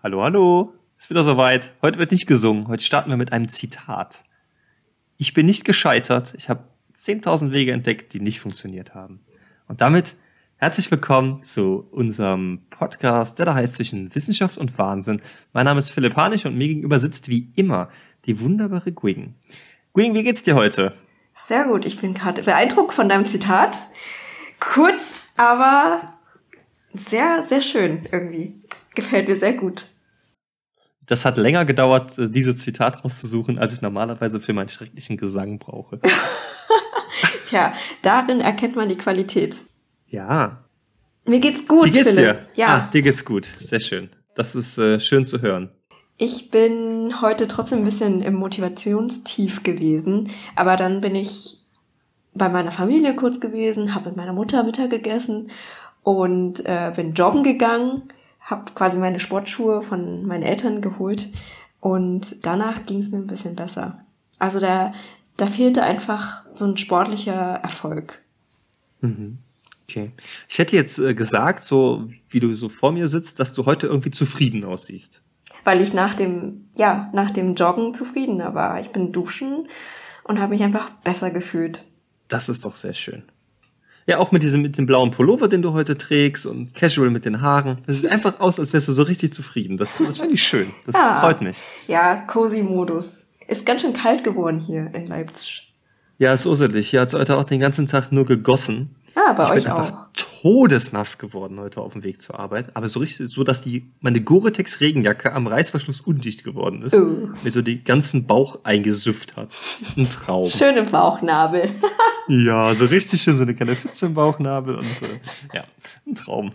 Hallo, hallo. Ist wieder soweit. Heute wird nicht gesungen. Heute starten wir mit einem Zitat. Ich bin nicht gescheitert. Ich habe 10.000 Wege entdeckt, die nicht funktioniert haben. Und damit herzlich willkommen zu unserem Podcast, der da heißt zwischen Wissenschaft und Wahnsinn. Mein Name ist Philipp Hanisch und mir gegenüber sitzt wie immer die wunderbare Gwing. Gwing, wie geht's dir heute? Sehr gut. Ich bin gerade beeindruckt von deinem Zitat. Kurz, aber sehr, sehr schön irgendwie. Gefällt mir sehr gut. Das hat länger gedauert, äh, dieses Zitat rauszusuchen, als ich normalerweise für meinen schrecklichen Gesang brauche. Tja, darin erkennt man die Qualität. Ja. Mir geht's gut, Wie geht's Philipp. dir? Ja. Ah, dir geht's gut. Sehr schön. Das ist äh, schön zu hören. Ich bin heute trotzdem ein bisschen im Motivationstief gewesen, aber dann bin ich bei meiner Familie kurz gewesen, habe mit meiner Mutter Mittag gegessen und äh, bin joggen gegangen, habe quasi meine Sportschuhe von meinen Eltern geholt und danach ging es mir ein bisschen besser. Also da, da fehlte einfach so ein sportlicher Erfolg. Okay. Ich hätte jetzt äh, gesagt, so wie du so vor mir sitzt, dass du heute irgendwie zufrieden aussiehst. Weil ich nach dem, ja, nach dem Joggen zufriedener war. Ich bin duschen und habe mich einfach besser gefühlt. Das ist doch sehr schön. Ja, auch mit diesem mit dem blauen Pullover, den du heute trägst und casual mit den Haaren. Das sieht einfach aus, als wärst du so richtig zufrieden. Das, das finde ich schön. Das Ja. freut mich. Ja, Cozy-Modus. Ist ganz schön kalt geworden hier in Leipzig. Ja, ist urselig. Hier hat es heute auch den ganzen Tag nur gegossen. Ja, bei ich euch bin auch. einfach todesnass geworden heute auf dem Weg zur Arbeit. Aber so richtig, so dass die, meine Gore-Tex Regenjacke am Reißverschluss undicht geworden ist. Oh. Mir so den ganzen Bauch eingesüfft hat. Ein Traum. Schön im Bauchnabel. Ja, so richtig schön, so eine kleine Pfütze im Bauchnabel und äh, ja, ein Traum.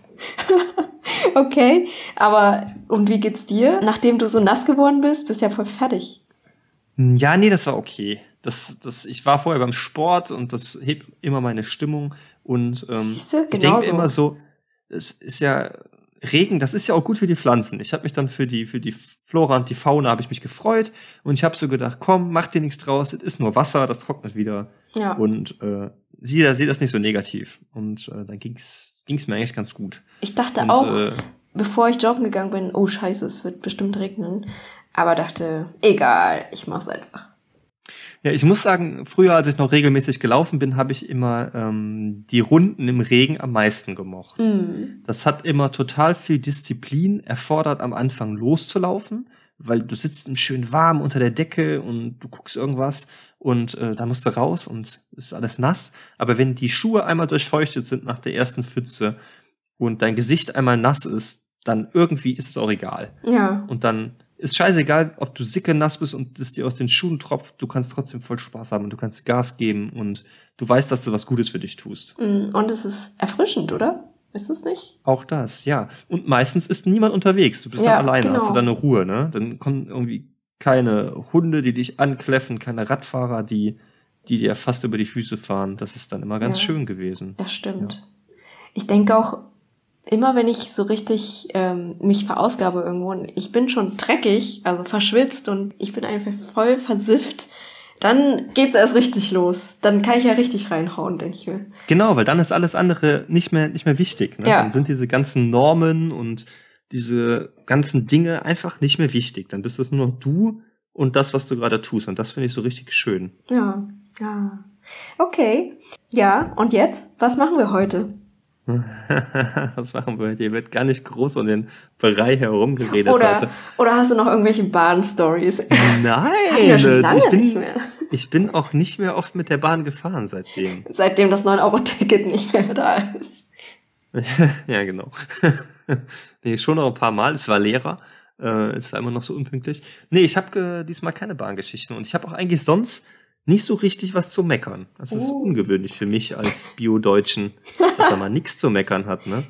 okay, aber und wie geht's dir? Nachdem du so nass geworden bist, bist du ja voll fertig. Ja, nee, das war okay. Das, das, ich war vorher beim Sport und das hebt immer meine Stimmung und ähm, Siehste, ich denke immer so, es ist ja Regen, das ist ja auch gut für die Pflanzen. Ich habe mich dann für die für die Flora und die Fauna habe ich mich gefreut und ich habe so gedacht, komm, mach dir nichts draus, es ist nur Wasser, das trocknet wieder Ja. und äh, sieh, sieh das nicht so negativ und äh, dann ging's ging's mir eigentlich ganz gut. Ich dachte Und, auch, äh, bevor ich joggen gegangen bin, oh scheiße, es wird bestimmt regnen. Aber dachte, egal, ich mach's einfach. Ja, ich muss sagen, früher, als ich noch regelmäßig gelaufen bin, habe ich immer ähm, die Runden im Regen am meisten gemocht. Mhm. Das hat immer total viel Disziplin erfordert, am Anfang loszulaufen, weil du sitzt im schön warm unter der Decke und du guckst irgendwas und äh, da musst du raus und es ist alles nass. Aber wenn die Schuhe einmal durchfeuchtet sind nach der ersten Pfütze und dein Gesicht einmal nass ist, dann irgendwie ist es auch egal. Ja. Und dann ist scheißegal, ob du sicke nass bist und es dir aus den Schuhen tropft, du kannst trotzdem voll Spaß haben und du kannst Gas geben und du weißt, dass du was Gutes für dich tust. Mhm. Und es ist erfrischend, oder? Ist es nicht? Auch das, ja. Und meistens ist niemand unterwegs. Du bist Ja, dann alleine, genau. hast du deine Ruhe, ne? Dann kommen irgendwie keine Hunde, die dich ankläffen, keine Radfahrer, die, die dir fast über die Füße fahren. Das ist dann immer ganz Ja. schön gewesen. Das stimmt. Ich denke auch, immer wenn ich so richtig ähm, mich verausgabe irgendwo und ich bin schon dreckig, also verschwitzt und ich bin einfach voll versifft, dann geht's erst richtig los. Dann kann ich ja richtig reinhauen, denke ich mir. Genau, weil dann ist alles andere nicht mehr, nicht mehr wichtig. Ne? Ja. Dann sind diese ganzen Normen und diese ganzen Dinge einfach nicht mehr wichtig. Dann bist es nur noch du und das, was du gerade tust. Und das finde ich so richtig schön. Ja, ja. Okay. Ja, und jetzt? Was machen wir heute? was machen wir? Hier wird gar nicht groß um den Bereich herumgeredet Oder, heute. oder hast du noch irgendwelche Bahn-Stories? Nein, ja ich, bin, ich bin auch nicht mehr oft mit der Bahn gefahren seitdem. Seitdem das 9-Euro-Ticket nicht mehr da ist. ja, genau. nee, schon noch ein paar Mal. Es war Lehrer. Äh, es war immer noch so unpünktlich. Nee, ich habe äh, diesmal keine Bahngeschichten und ich habe auch eigentlich sonst nicht so richtig was zu meckern. Das ist Oh. ungewöhnlich für mich als Bio-Deutschen, dass er mal nichts zu meckern hat, ne?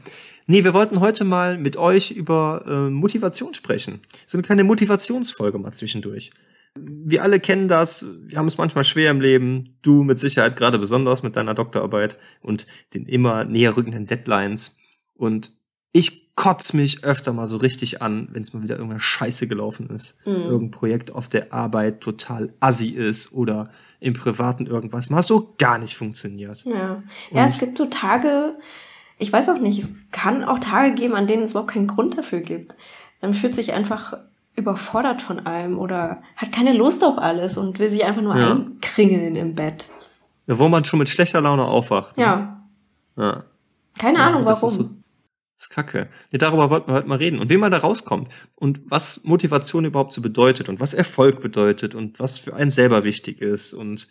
Nee, wir wollten heute mal mit euch über äh, Motivation sprechen. So eine kleine Motivationsfolge mal zwischendurch. Wir alle kennen das, wir haben es manchmal schwer im Leben, du mit Sicherheit gerade besonders mit deiner Doktorarbeit und den immer näher rückenden Deadlines. Und ich kotz mich öfter mal so richtig an, wenn es mal wieder irgendeine Scheiße gelaufen ist. Irgendein Projekt auf der Arbeit total assi ist oder im Privaten irgendwas mal so gar nicht funktioniert. Ja. Ja, es gibt so Tage, ich weiß auch nicht, es kann auch Tage geben, an denen es überhaupt keinen Grund dafür gibt. Man fühlt sich einfach überfordert von allem oder hat keine Lust auf alles und will sich einfach nur ja. einkringeln im Bett. Ja, wo man schon mit schlechter Laune aufwacht. Ne? Ja. ja. Keine ja, Ahnung warum. So, ist kacke. Ja, darüber wollten wir heute mal reden. Und wie man da rauskommt. Und was Motivation überhaupt so bedeutet und was Erfolg bedeutet und was für einen selber wichtig ist und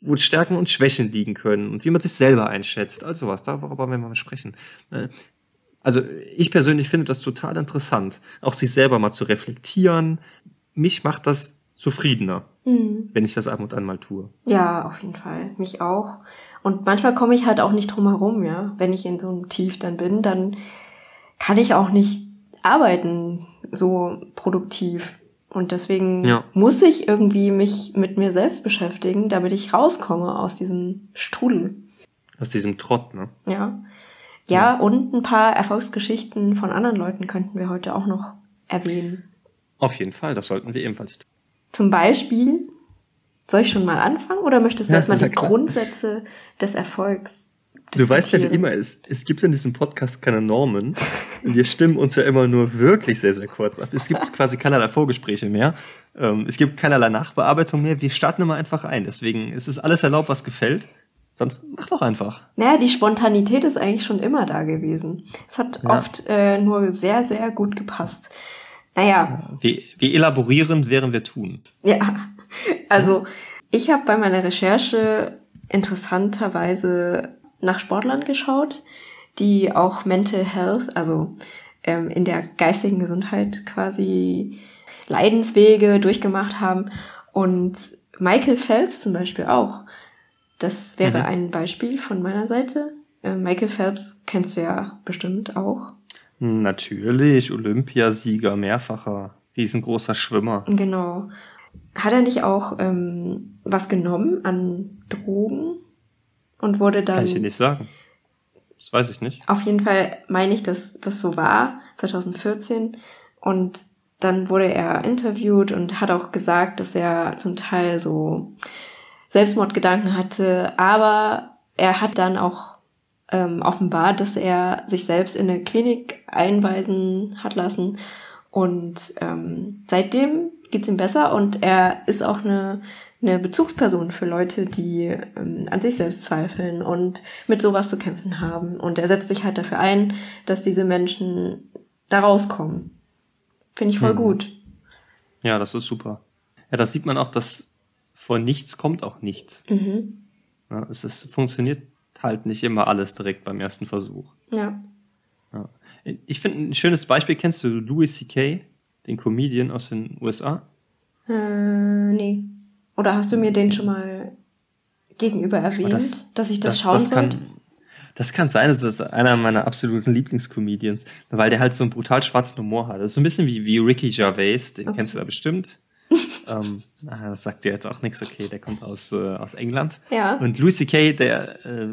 wo Stärken und Schwächen liegen können und wie man sich selber einschätzt. Also was, darüber wollen wir mal sprechen. Äh, also ich persönlich finde das total interessant, auch sich selber mal zu reflektieren. Mich macht das zufriedener, mhm. wenn ich das ab und an mal tue. Ja, auf jeden Fall. Mich auch. Und manchmal komme ich halt auch nicht drum herum, ja. Wenn ich in so einem Tief dann bin, dann kann ich auch nicht arbeiten so produktiv. Und deswegen ja. muss ich irgendwie mich mit mir selbst beschäftigen, damit ich rauskomme aus diesem Strudel. Aus diesem Trott, ne? Ja. Ja, und ein paar Erfolgsgeschichten von anderen Leuten könnten wir heute auch noch erwähnen. Auf jeden Fall, das sollten wir ebenfalls tun. Zum Beispiel, soll ich schon mal anfangen oder möchtest du ja, erstmal die klar. Grundsätze des Erfolgs Du weißt ja wie immer, es, es gibt in diesem Podcast keine Normen. Wir stimmen uns ja immer nur wirklich sehr, sehr kurz ab. Es gibt quasi keinerlei Vorgespräche mehr. Ähm, es gibt keinerlei Nachbearbeitung mehr. Wir starten immer einfach ein. Deswegen ist es alles erlaubt, was gefällt. Dann mach doch einfach. Naja, die Spontanität ist eigentlich schon immer da gewesen. Es hat ja. oft äh, nur sehr, sehr gut gepasst. Naja. Wie, wie elaborierend wären wir tun? Ja, also ich habe bei meiner Recherche interessanterweise nach Sportlern geschaut, die auch Mental Health, also ähm, in der geistigen Gesundheit quasi Leidenswege durchgemacht haben. Und Michael Phelps zum Beispiel auch. Das wäre mhm. ein Beispiel von meiner Seite. Äh, Michael Phelps kennst du ja bestimmt auch. Natürlich, Olympiasieger, mehrfacher, riesengroßer Schwimmer. Genau. Hat er nicht auch ähm, was genommen an Drogen und wurde dann. Kann ich dir nicht sagen. Das weiß ich nicht. Auf jeden Fall meine ich, dass das so war, 2014. Und dann wurde er interviewt und hat auch gesagt, dass er zum Teil so Selbstmordgedanken hatte, aber er hat dann auch ähm, offenbart, dass er sich selbst in eine Klinik einweisen hat lassen und ähm, seitdem geht's ihm besser und er ist auch eine, eine Bezugsperson für Leute, die ähm, an sich selbst zweifeln und mit sowas zu kämpfen haben. Und er setzt sich halt dafür ein, dass diese Menschen da rauskommen. Finde ich voll hm. gut. Ja, das ist super. Ja, das sieht man auch, dass vor nichts kommt auch nichts. Mhm. Ja, es ist, funktioniert halt nicht immer alles direkt beim ersten Versuch. Ja. ja. Ich finde ein schönes Beispiel, kennst du Louis C.K., den Comedian aus den USA? Äh, nee. Oder hast du mir den schon mal gegenüber erwähnt, das, dass ich das, das schauen das kann, sollte? Das kann sein, das ist einer meiner absoluten Lieblingscomedians, weil der halt so einen brutal schwarzen Humor hat. Das ist so ein bisschen wie, wie Ricky Gervais, den okay. kennst du da bestimmt ähm, das sagt dir jetzt auch nichts, okay, der kommt aus, äh, aus England. Ja. Und Louis C.K., der, äh,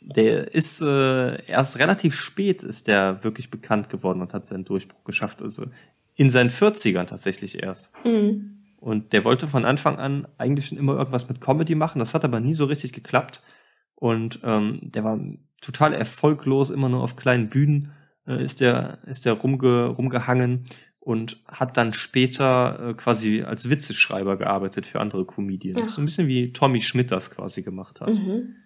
der ist äh, erst relativ spät ist der wirklich bekannt geworden und hat seinen Durchbruch geschafft. Also in seinen 40ern tatsächlich erst. Mhm. Und der wollte von Anfang an eigentlich schon immer irgendwas mit Comedy machen. Das hat aber nie so richtig geklappt. Und ähm, der war total erfolglos, immer nur auf kleinen Bühnen äh, ist der ist der rumge, rumgehangen und hat dann später äh, quasi als Witzeschreiber gearbeitet für andere Comedians. Ja. So ein bisschen wie Tommy Schmidt das quasi gemacht hat. Mhm.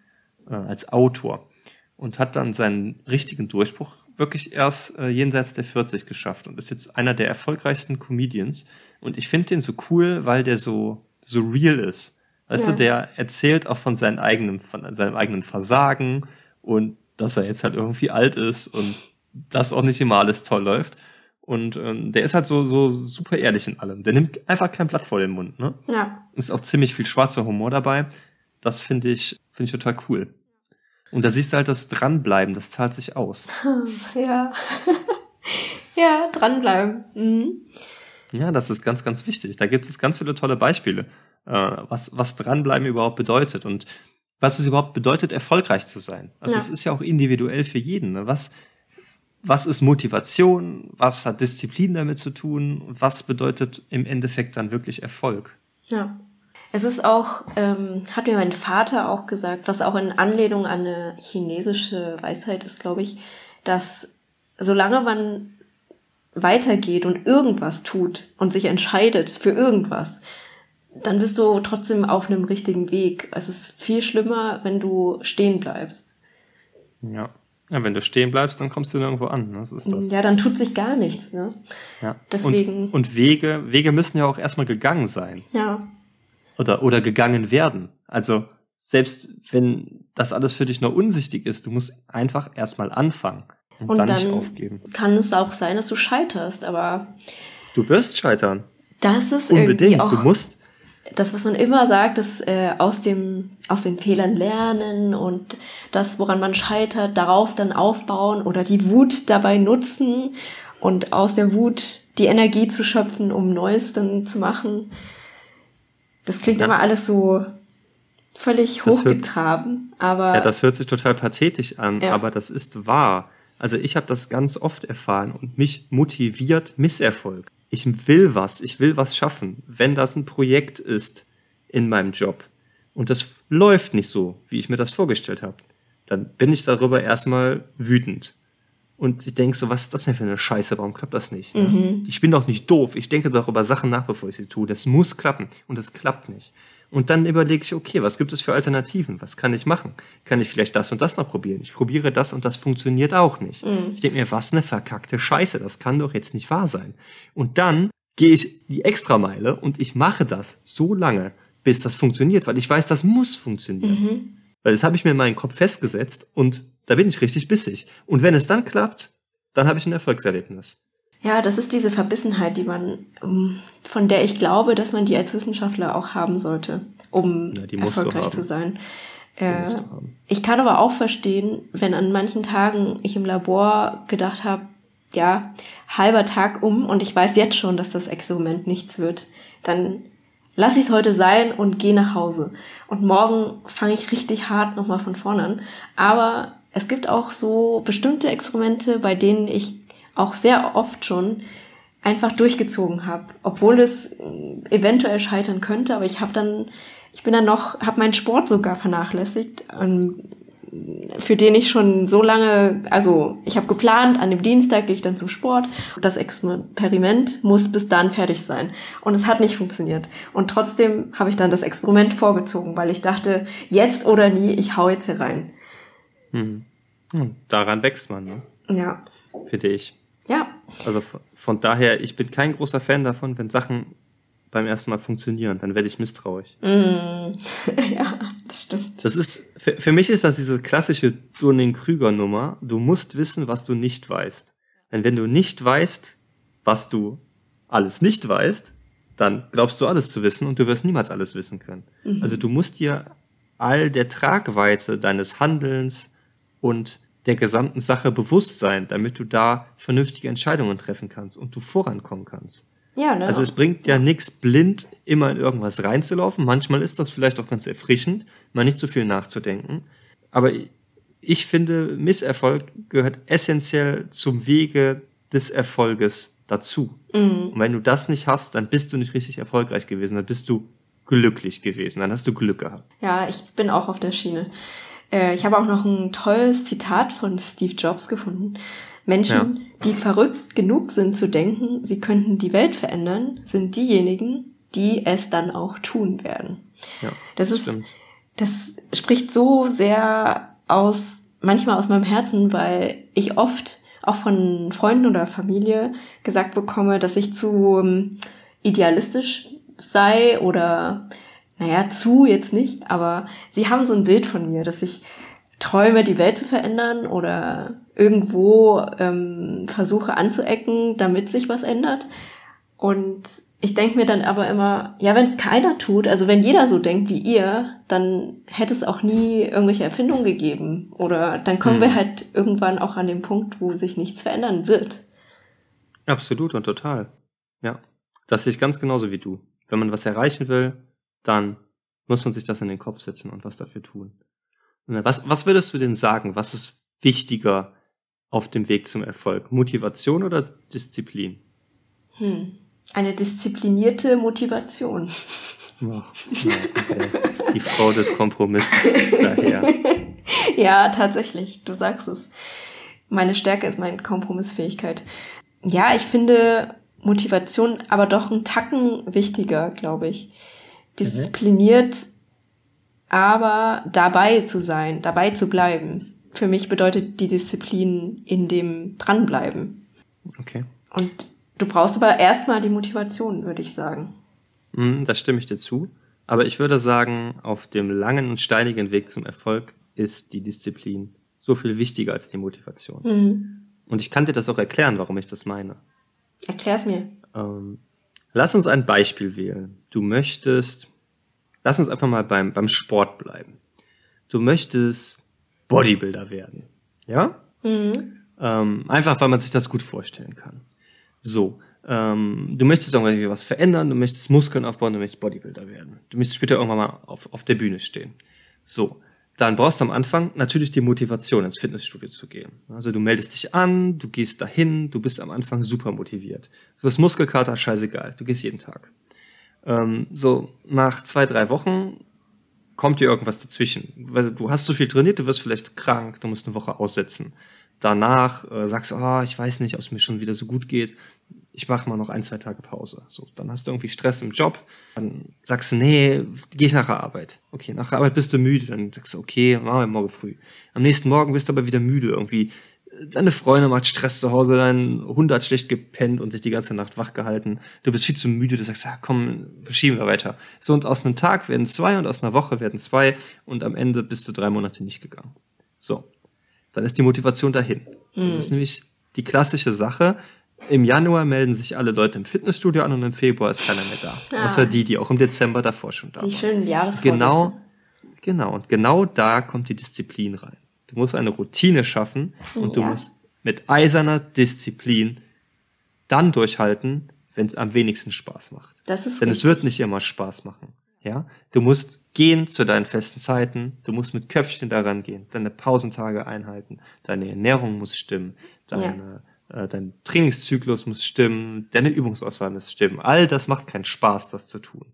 Äh, als Autor. Und hat dann seinen richtigen Durchbruch wirklich erst äh, jenseits der 40 geschafft und ist jetzt einer der erfolgreichsten Comedians. Und ich finde den so cool, weil der so, so real ist. Weißt ja. du, der erzählt auch von seinem eigenen, von seinem eigenen Versagen und dass er jetzt halt irgendwie alt ist und das auch nicht immer alles toll läuft. Und ähm, der ist halt so, so super ehrlich in allem. Der nimmt einfach kein Blatt vor den Mund, ne? Ja. Ist auch ziemlich viel schwarzer Humor dabei. Das finde ich, finde ich total cool. Und da siehst du halt das Dranbleiben, das zahlt sich aus. Ja. ja, dranbleiben. Mhm. Ja, das ist ganz, ganz wichtig. Da gibt es ganz viele tolle Beispiele, äh, was, was dranbleiben überhaupt bedeutet und was es überhaupt bedeutet, erfolgreich zu sein. Also ja. es ist ja auch individuell für jeden. Ne? Was, was ist Motivation, was hat Disziplin damit zu tun und was bedeutet im Endeffekt dann wirklich Erfolg. Ja. Es ist auch, ähm, hat mir mein Vater auch gesagt, was auch in Anlehnung an eine chinesische Weisheit ist, glaube ich, dass solange man weitergeht und irgendwas tut und sich entscheidet für irgendwas, dann bist du trotzdem auf einem richtigen Weg. Es ist viel schlimmer, wenn du stehen bleibst. Ja. Ja, wenn du stehen bleibst, dann kommst du nirgendwo an. Das ist das. Ja, dann tut sich gar nichts, ne? Ja. Deswegen. Und, und Wege, Wege müssen ja auch erstmal gegangen sein. Ja. Oder, oder gegangen werden. Also, selbst wenn das alles für dich noch unsichtig ist, du musst einfach erstmal anfangen und, Und dann, dann nicht aufgeben. kann es auch sein, dass du scheiterst, aber Du wirst scheitern. das ist irgendwie Unbedingt. auch Du musst, das, was man immer sagt, ist äh, aus dem aus den Fehlern lernen und das, woran man scheitert, darauf dann aufbauen oder die Wut dabei nutzen und aus der Wut die Energie zu schöpfen, um Neues dann zu machen. Das klingt Ja. immer alles so völlig Das hört- hochgetraben, aber ja, das hört sich total pathetisch an, Ja. aber das ist wahr. Also ich habe das ganz oft erfahren und mich motiviert Misserfolg. Ich will was, ich will was schaffen. Wenn das ein Projekt ist in meinem Job und das läuft nicht so, wie ich mir das vorgestellt habe, dann bin ich darüber erstmal wütend. Und ich denke so, was ist das denn für eine Scheiße? Warum klappt das nicht? Ne? Ich bin doch nicht doof. Ich denke doch über Sachen nach, bevor ich sie tue. Das muss klappen. Und das klappt nicht. Und dann überlege ich, okay, was gibt es für Alternativen? Was kann ich machen? Kann ich vielleicht das und das noch probieren? Ich probiere das und das funktioniert auch nicht. Ich denke mir, was eine verkackte Scheiße. Das kann doch jetzt nicht wahr sein. Und dann gehe ich die Extrameile und ich mache das so lange, bis das funktioniert, weil ich weiß, das muss funktionieren. Weil das habe ich mir in meinen Kopf festgesetzt und da bin ich richtig bissig. Und wenn es dann klappt, dann habe ich ein Erfolgserlebnis. Ja, das ist diese Verbissenheit, die man, um, von der ich glaube, dass man die als Wissenschaftler auch haben sollte, um Ja, erfolgreich zu sein. Äh, ich kann aber auch verstehen, wenn an manchen Tagen ich im Labor gedacht habe, ja, halber Tag um und ich weiß jetzt schon, dass das Experiment nichts wird, dann lass ich es heute sein und gehe nach Hause. Und morgen fange ich richtig hart nochmal von vorne an. Aber es gibt auch so bestimmte Experimente, bei denen ich auch sehr oft schon einfach durchgezogen habe, obwohl es äh, eventuell scheitern könnte, aber ich habe dann, ich bin dann noch, habe meinen Sport sogar vernachlässigt, ähm, für den ich schon so lange, also ich habe geplant, an dem Dienstag gehe ich dann zum Sport. Das Experiment muss bis dann fertig sein. Und es hat nicht funktioniert. Und trotzdem habe ich dann das Experiment vorgezogen, weil ich dachte, jetzt oder nie, ich hau jetzt hier rein. Und daran wächst man, ne? Ja. finde ich. Ja. Also von, daher, ich bin kein großer Fan davon, wenn Sachen beim ersten Mal funktionieren, dann werde ich misstrauisch. ja, das stimmt. Das ist, für, für mich ist das diese klassische Dunning-Krüger-Nummer. Du musst wissen, was du nicht weißt. Denn wenn du nicht weißt, was du alles nicht weißt, dann glaubst du alles zu wissen und du wirst niemals alles wissen können. Also du musst dir all der Tragweite deines Handelns und der gesamten Sache bewusst sein, damit du da vernünftige Entscheidungen treffen kannst und du vorankommen kannst. Ja, ne? Also es bringt ja nichts, blind immer in irgendwas reinzulaufen. Manchmal ist das vielleicht auch ganz erfrischend, mal nicht so viel nachzudenken. Aber ich finde, Misserfolg gehört essentiell zum Wege des Erfolges dazu. Und wenn du das nicht hast, dann bist du nicht richtig erfolgreich gewesen, dann bist du glücklich gewesen, dann hast du Glück gehabt. Ja, ich bin auch auf der Schiene. Äh, ich habe auch noch ein tolles Zitat von Steve Jobs gefunden. Menschen, die verrückt genug sind zu denken, sie könnten die Welt verändern, sind diejenigen, die es dann auch tun werden. Ja, Das ist, stimmt. das spricht so sehr aus, manchmal aus meinem Herzen, weil ich oft auch von Freunden oder Familie gesagt bekomme, dass ich zu ähm, idealistisch sei oder, naja, zu jetzt nicht, aber sie haben so ein Bild von mir, dass ich träume, die Welt zu verändern oder irgendwo ähm, versuche anzuecken, damit sich was ändert. Und ich denke mir dann aber immer, ja, wenn es keiner tut, also wenn jeder so denkt wie ihr, dann hätte es auch nie irgendwelche Erfindungen gegeben. Oder dann kommen wir halt irgendwann auch an den Punkt, wo sich nichts verändern wird. Absolut und total. Ja. Das sehe ich ganz genauso wie du. Wenn man was erreichen will, dann muss man sich das in den Kopf setzen und was dafür tun. Was, was würdest du denn sagen? Was ist wichtiger auf dem Weg zum Erfolg? Motivation oder Disziplin? Hm. Eine disziplinierte Motivation. Oh, okay. Die Frau des Kompromisses daher. ja, tatsächlich, du sagst es. Meine Stärke ist meine Kompromissfähigkeit. ja, ich finde Motivation aber doch einen Tacken wichtiger, glaube ich. Diszipliniert, mhm. aber dabei zu sein, dabei zu bleiben. Für mich bedeutet die Disziplin in dem dranbleiben. Okay. Und du brauchst aber erstmal die Motivation, würde ich sagen. Mm, da stimme ich dir zu. Aber ich würde sagen, auf dem langen und steinigen Weg zum Erfolg ist die Disziplin so viel wichtiger als die Motivation. Mhm. Und ich kann dir das auch erklären, warum ich das meine. Erklär's mir. Ähm, lass uns ein Beispiel wählen. Du möchtest, lass uns einfach mal beim, beim Sport bleiben. Du möchtest Bodybuilder werden. Ja? Mhm. Ähm, einfach, weil man sich das gut vorstellen kann. So. Ähm, du möchtest irgendwie was verändern, du möchtest Muskeln aufbauen, du möchtest Bodybuilder werden. Du möchtest später irgendwann mal auf, auf der Bühne stehen. So dann brauchst du am Anfang natürlich die Motivation, ins Fitnessstudio zu gehen. Also du meldest dich an, du gehst dahin, du bist am Anfang super motiviert. Du hast Muskelkater, scheißegal, du gehst jeden Tag. Ähm, so nach zwei, drei Wochen kommt dir irgendwas dazwischen. Du hast so viel trainiert, du wirst vielleicht krank, du musst eine Woche aussetzen. Danach äh, sagst du, oh, ich weiß nicht, ob es mir schon wieder so gut geht ich mache mal noch ein, zwei Tage Pause. So, dann hast du irgendwie Stress im Job, dann sagst du, nee, geh ich nach der Arbeit. Okay, nach der Arbeit bist du müde, dann sagst du, okay, machen wir morgen früh. Am nächsten Morgen bist du aber wieder müde irgendwie. Deine Freundin macht Stress zu Hause, dein Hund hat schlecht gepennt und sich die ganze Nacht wach gehalten. Du bist viel zu müde, du sagst, ja, komm, verschieben wir weiter. So, und aus einem Tag werden zwei und aus einer Woche werden zwei und am Ende bist du drei Monate nicht gegangen. So. Dann ist die Motivation dahin. Mhm. Das ist nämlich die klassische Sache, im Januar melden sich alle Leute im Fitnessstudio an und im Februar ist keiner mehr da. Ah. Außer die, die auch im Dezember davor schon da waren. Die schönen Jahresvorsätze. Genau, genau. Und genau da kommt die Disziplin rein. Du musst eine Routine schaffen und ja. du musst mit eiserner Disziplin dann durchhalten, wenn es am wenigsten Spaß macht. Das ist Denn richtig. es wird nicht immer Spaß machen. Ja, du musst gehen zu deinen festen Zeiten. Du musst mit Köpfchen daran gehen, deine Pausentage einhalten, deine Ernährung muss stimmen, deine ja dein Trainingszyklus muss stimmen, deine Übungsauswahl muss stimmen. All das macht keinen Spaß, das zu tun.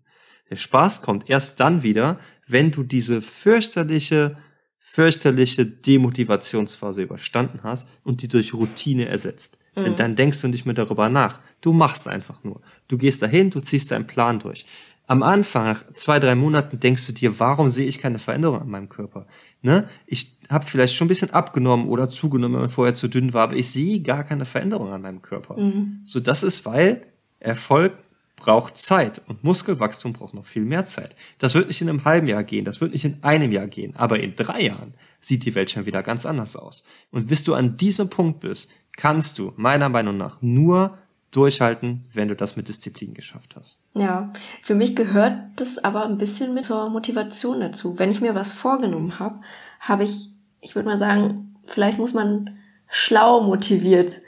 Der Spaß kommt erst dann wieder, wenn du diese fürchterliche, fürchterliche Demotivationsphase überstanden hast und die durch Routine ersetzt. Mhm. Denn dann denkst du nicht mehr darüber nach. Du machst einfach nur. Du gehst dahin, du ziehst deinen Plan durch. Am Anfang, nach zwei, drei Monaten, denkst du dir, warum sehe ich keine Veränderung an meinem Körper? Ne? Ich habe vielleicht schon ein bisschen abgenommen oder zugenommen, wenn man vorher zu dünn war, aber ich sehe gar keine Veränderung an meinem Körper. Mhm. So, das ist, weil Erfolg braucht Zeit und Muskelwachstum braucht noch viel mehr Zeit. Das wird nicht in einem halben Jahr gehen, das wird nicht in einem Jahr gehen, aber in drei Jahren sieht die Welt schon wieder ganz anders aus. Und bis du an diesem Punkt bist, kannst du meiner Meinung nach nur durchhalten, wenn du das mit Disziplin geschafft hast. Ja, für mich gehört das aber ein bisschen mit zur Motivation dazu. Wenn ich mir was vorgenommen habe, habe ich, ich würde mal sagen, vielleicht muss man schlau motiviert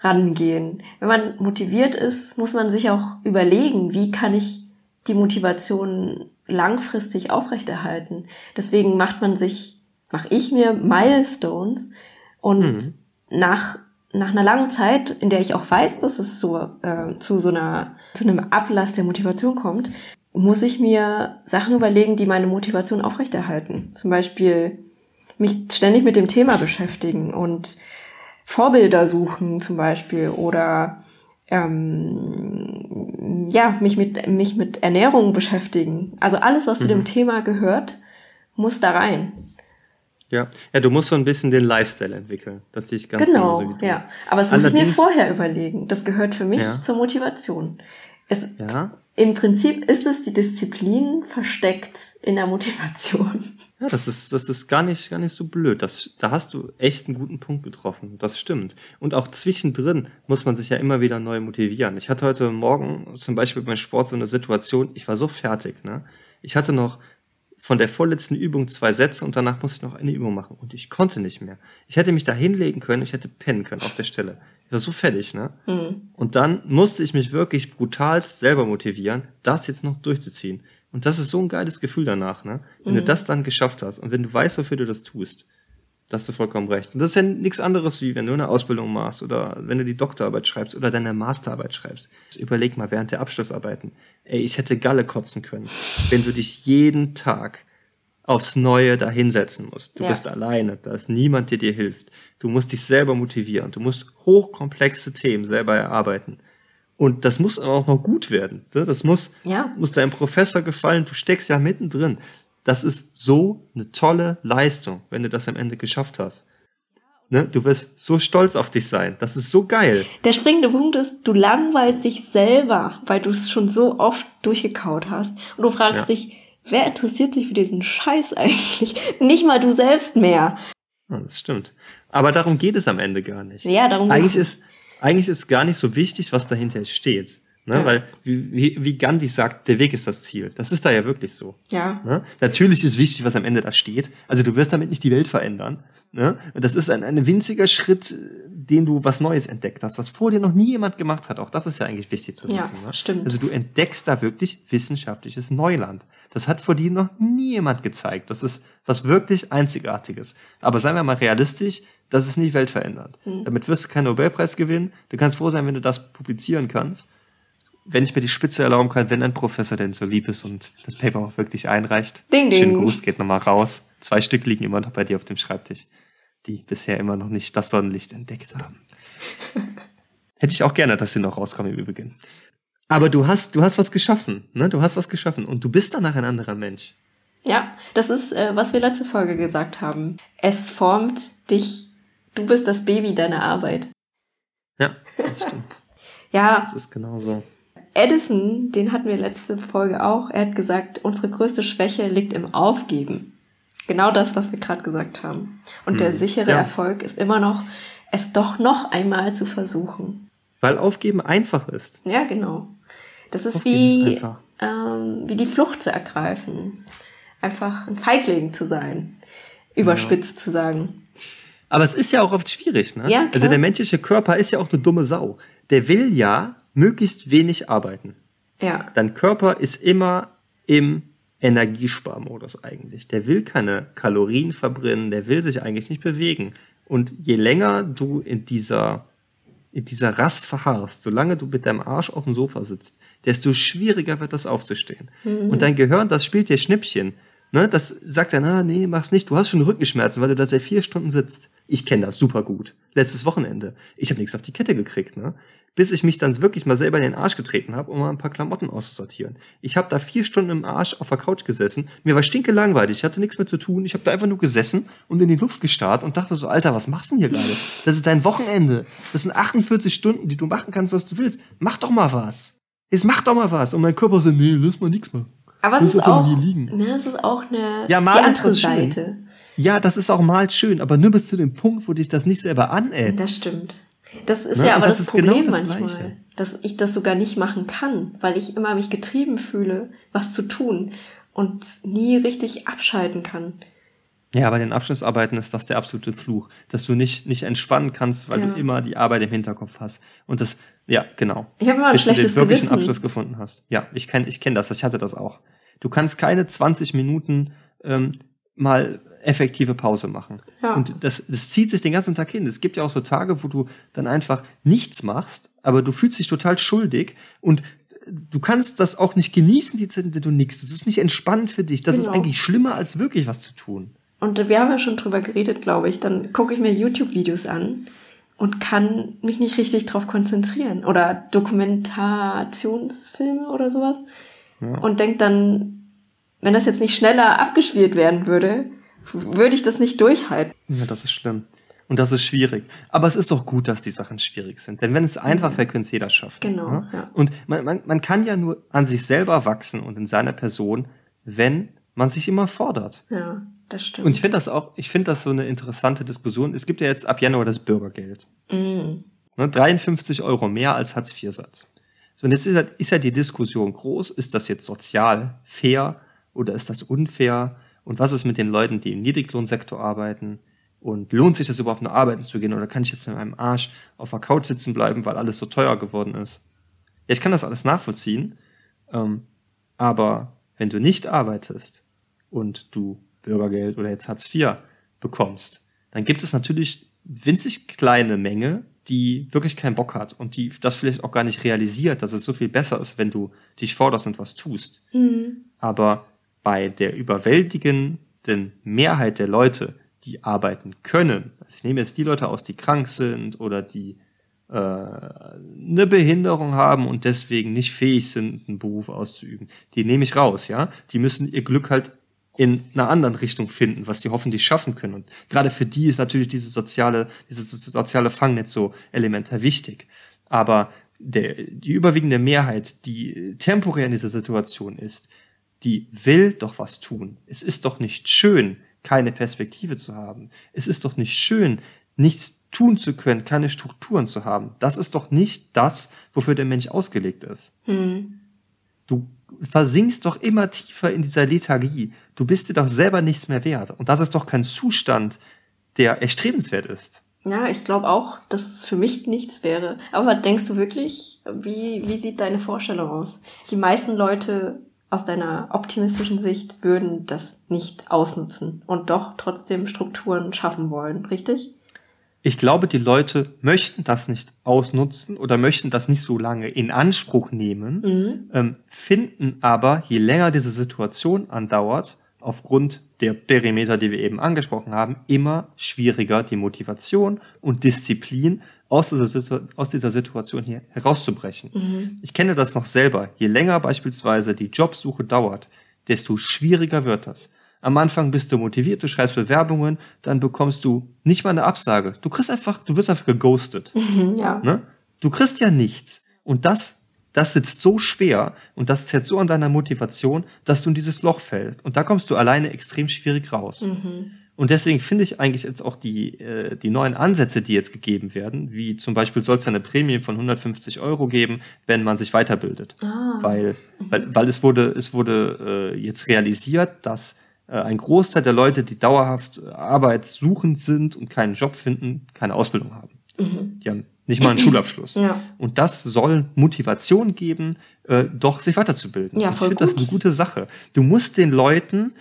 rangehen. Wenn man motiviert ist, muss man sich auch überlegen, wie kann ich die Motivation langfristig aufrechterhalten. Deswegen macht man sich, mache ich mir Milestones und mhm. nach nach einer langen Zeit, in der ich auch weiß, dass es so äh, zu so einer zu einem Ablass der Motivation kommt, muss ich mir Sachen überlegen, die meine Motivation aufrechterhalten. Zum Beispiel mich ständig mit dem Thema beschäftigen und Vorbilder suchen zum Beispiel oder ähm, ja mich mit mich mit Ernährung beschäftigen. Also alles, was mhm. zu dem mhm. Thema gehört, muss da rein. Ja, ja, du musst so ein bisschen den Lifestyle entwickeln. Das sehe ich ganz genau. Genau, ja. Aber es muss ich mir vorher überlegen. Das gehört für mich ja. zur Motivation. Es, ja. Im Prinzip ist es die Disziplin versteckt in der Motivation. Ja, das ist, das ist gar nicht, gar nicht so blöd. Das, da hast du echt einen guten Punkt getroffen. Das stimmt. Und auch zwischendrin muss man sich ja immer wieder neu motivieren. Ich hatte heute Morgen zum Beispiel beim Sport so eine Situation, ich war so fertig, ne? Ich hatte noch von der vorletzten Übung zwei Sätze und danach musste ich noch eine Übung machen. Und ich konnte nicht mehr. Ich hätte mich da hinlegen können, ich hätte pennen können auf der Stelle. Ich war so fertig, ne? Mhm. Und dann musste ich mich wirklich brutalst selber motivieren, das jetzt noch durchzuziehen. Und das ist so ein geiles Gefühl danach, ne? Wenn mhm. du das dann geschafft hast und wenn du weißt, wofür du das tust, da hast du vollkommen recht. Und das ist ja nichts anderes, wie wenn du eine Ausbildung machst oder wenn du die Doktorarbeit schreibst oder deine Masterarbeit schreibst. Überleg mal während der Abschlussarbeiten. Ey, ich hätte Galle kotzen können, wenn du dich jeden Tag aufs Neue dahinsetzen musst. Du Ja. bist alleine, da ist niemand, der dir hilft. Du musst dich selber motivieren. Du musst hochkomplexe Themen selber erarbeiten. Und das muss auch noch gut werden. ne? Das muss, Ja. muss deinem Professor gefallen. Du steckst ja mittendrin. Das ist so eine tolle Leistung, wenn du das am Ende geschafft hast. Ne? Du wirst so stolz auf dich sein. Das ist so geil. Der springende Punkt ist, du langweilst dich selber, weil du es schon so oft durchgekaut hast. Und du fragst Ja. dich, wer interessiert sich für diesen Scheiß eigentlich? Nicht mal du selbst mehr. Ja, das stimmt. Aber darum geht es am Ende gar nicht. Ja, darum eigentlich geht's. ist eigentlich ist gar nicht so wichtig, was dahinter steht. Ne? Ja. Weil, wie, wie- Gandhi sagt, der Weg ist das Ziel. Das ist da ja wirklich so. Ja. Ne? Natürlich ist wichtig, was am Ende da steht. Also du wirst damit nicht die Welt verändern. Ne? Das ist ein, ein winziger Schritt, den du was Neues entdeckt hast, was vor dir noch nie jemand gemacht hat. Auch das ist ja eigentlich wichtig zu Ja, wissen. Ne? stimmt. Also du entdeckst da wirklich wissenschaftliches Neuland. Das hat vor dir noch nie jemand gezeigt. Das ist was wirklich Einzigartiges. Aber seien wir mal realistisch, das ist nicht weltverändernd. Hm. Damit wirst du keinen Nobelpreis gewinnen. Du kannst froh sein, wenn du das publizieren kannst. Wenn ich mir die Spitze erlauben kann, wenn ein Professor denn so lieb ist und das Paper auch wirklich einreicht. Ding, ding. Schönen Gruß geht nochmal raus. Zwei Stück liegen immer noch bei dir auf dem Schreibtisch, die bisher immer noch nicht das Sonnenlicht entdeckt haben. Hätte ich auch gerne, dass sie noch rauskommen im Übrigen. Aber du hast, du hast was geschaffen, ne? Du hast was geschaffen und du bist danach ein anderer Mensch. Ja, das ist, äh, was wir letzte Folge gesagt haben. Es formt dich. Du bist das Baby deiner Arbeit. Ja, das stimmt. Ja, Das ist genau so. Edison, den hatten wir letzte Folge auch. Er hat gesagt, unsere größte Schwäche liegt im Aufgeben. Genau das, was wir gerade gesagt haben. Und der sichere Ja. Erfolg ist immer noch, es doch noch einmal zu versuchen. Weil Aufgeben einfach ist. Ja, genau. Das ist Aufgeben wie, ist ähm, wie die Flucht zu ergreifen. Einfach ein Feigling zu sein. Überspitzt zu sagen. Aber es ist ja auch oft schwierig, ne? Ja, klar. Also der menschliche Körper ist ja auch eine dumme Sau. Der will ja möglichst wenig arbeiten. Ja. Dein Körper ist immer im Energiesparmodus eigentlich. Der will keine Kalorien verbrennen, der will sich eigentlich nicht bewegen. Und je länger du in dieser, in dieser Rast verharrst, solange du mit deinem Arsch auf dem Sofa sitzt, desto schwieriger wird das aufzustehen. Und dein Gehirn, das spielt dir Schnippchen. Ne, das sagt ja, na, nee, mach's nicht. Du hast schon Rückenschmerzen, weil du da seit vier Stunden sitzt. Ich kenne das super gut. Letztes Wochenende. Ich habe nichts auf die Kette gekriegt, ne? Bis ich mich dann wirklich mal selber in den Arsch getreten habe, um mal ein paar Klamotten auszusortieren. Ich habe da vier Stunden im Arsch auf der Couch gesessen. Mir war stinke langweilig. Ich hatte nichts mehr zu tun. Ich habe da einfach nur gesessen und in die Luft gestarrt und dachte so, Alter, was machst du denn hier gerade? Das ist dein Wochenende. Das sind 48 Stunden, die du machen kannst, was du willst. Mach doch mal was. Jetzt mach doch mal was. Und mein Körper so, nee, lass mal nichts machen. Aber es ist auch, hier liegen. ne, es ist auch eine, Ja, mal die andere. Seite. Ja, das ist auch mal schön, aber nur bis zu dem Punkt, wo dich das nicht selber anätzt. Das stimmt. Das ist Ne? ja aber das das, genau Problem das manchmal, Gleiche. dass ich das sogar nicht machen kann, weil ich immer mich getrieben fühle, was zu tun und nie richtig abschalten kann. Ja, bei den Abschlussarbeiten ist das der absolute Fluch, dass du nicht, nicht entspannen kannst, weil Ja. du immer die Arbeit im Hinterkopf hast. Und das, ja, genau. Ich habe immer ein Bis du den schlechtes wirklichen Gewissen. Abschluss gefunden hast. Ja, ich kenn, ich kenn das, ich hatte das auch. Du kannst keine 20 Minuten ähm, mal effektive Pause machen. Ja. Und das, das zieht sich den ganzen Tag hin. Es gibt ja auch so Tage, wo du dann einfach nichts machst, aber du fühlst dich total schuldig und du kannst das auch nicht genießen, die Zeit, in der du nichts. tust. Das ist nicht entspannend für dich. Das ist Genau. eigentlich schlimmer, als wirklich was zu tun. Und wir haben ja schon drüber geredet, glaube ich. Dann gucke ich mir YouTube-Videos an und kann mich nicht richtig drauf konzentrieren. Oder Dokumentationsfilme oder sowas. Und denk dann, wenn das jetzt nicht schneller abgespielt werden würde, würde ich das nicht durchhalten. Ja, das ist schlimm. Und das ist schwierig. Aber es ist doch gut, dass die Sachen schwierig sind. Denn wenn es einfach wäre, könnte es jeder schaffen. Genau, ne? ja. Und man, man, man kann ja nur an sich selber wachsen und in seiner Person, wenn man sich immer fordert. Ja, das stimmt. Und ich finde das auch, ich finde das so eine interessante Diskussion. Es gibt ja jetzt ab Januar das Bürgergeld. Ne, 53 Euro mehr als Hartz-IV-Satz. So, und jetzt ist ja, ist ja die Diskussion groß. Ist das jetzt sozial fair oder ist das unfair? Und was ist mit den Leuten, die im Niedriglohnsektor arbeiten? Und lohnt sich das überhaupt noch arbeiten zu gehen? Oder kann ich jetzt mit meinem Arsch auf der Couch sitzen bleiben, weil alles so teuer geworden ist? Ja, ich kann das alles nachvollziehen. Ähm, aber wenn du nicht arbeitest und du Bürgergeld oder jetzt Hartz IV bekommst, dann gibt es natürlich winzig kleine Menge, die wirklich keinen Bock hat und die das vielleicht auch gar nicht realisiert, dass es so viel besser ist, wenn du dich forderst und was tust. Aber bei der überwältigenden Mehrheit der Leute, die arbeiten können, also ich nehme jetzt die Leute aus, die krank sind oder die äh, eine Behinderung haben und deswegen nicht fähig sind, einen Beruf auszuüben, die nehme ich raus, ja. Die müssen ihr Glück halt in einer anderen Richtung finden, was die hoffentlich schaffen können. Und gerade für die ist natürlich diese soziale, dieses soziale Fangnetz so elementar wichtig. Aber der, die überwiegende Mehrheit, die temporär in dieser Situation ist, die will doch was tun. Es ist doch nicht schön, keine Perspektive zu haben. Es ist doch nicht schön, nichts tun zu können, keine Strukturen zu haben. Das ist doch nicht das, wofür der Mensch ausgelegt ist. Hm. Du versinkst doch immer tiefer in dieser Lethargie. Du bist dir doch selber nichts mehr wert. Und das ist doch kein Zustand, der erstrebenswert ist. Ja, ich glaube auch, dass es für mich nichts wäre. Aber denkst du wirklich, wie, wie sieht deine Vorstellung aus? Die meisten Leute aus deiner optimistischen Sicht würden das nicht ausnutzen und doch trotzdem Strukturen schaffen wollen, richtig? Ich glaube, die Leute möchten das nicht ausnutzen oder möchten das nicht so lange in Anspruch nehmen, mhm. ähm, finden aber, je länger diese Situation andauert, aufgrund der Perimeter, die wir eben angesprochen haben, immer schwieriger die Motivation und Disziplin aus dieser, aus dieser Situation hier herauszubrechen. Mhm. Ich kenne das noch selber. Je länger beispielsweise die Jobsuche dauert, desto schwieriger wird das. Am Anfang bist du motiviert, du schreibst Bewerbungen, dann bekommst du nicht mal eine Absage. Du kriegst einfach, du wirst einfach geghostet. Mhm, ja. Ne? Du kriegst ja nichts. Und das, das sitzt so schwer und das zerrt so an deiner Motivation, dass du in dieses Loch fällst. Und da kommst du alleine extrem schwierig raus. Mhm. Und deswegen finde ich eigentlich jetzt auch die, äh, die neuen Ansätze, die jetzt gegeben werden, wie zum Beispiel soll es eine Prämie von 150 Euro geben, wenn man sich weiterbildet. Ah. Weil, weil, weil es wurde, es wurde äh, jetzt realisiert, dass äh, ein Großteil der Leute, die dauerhaft arbeitssuchend sind und keinen Job finden, keine Ausbildung haben. Mhm. Die haben nicht mal einen Schulabschluss. Ja. Und das soll Motivation geben, äh, doch sich weiterzubilden. Ja, voll ich finde das eine gute Sache. Du musst den Leuten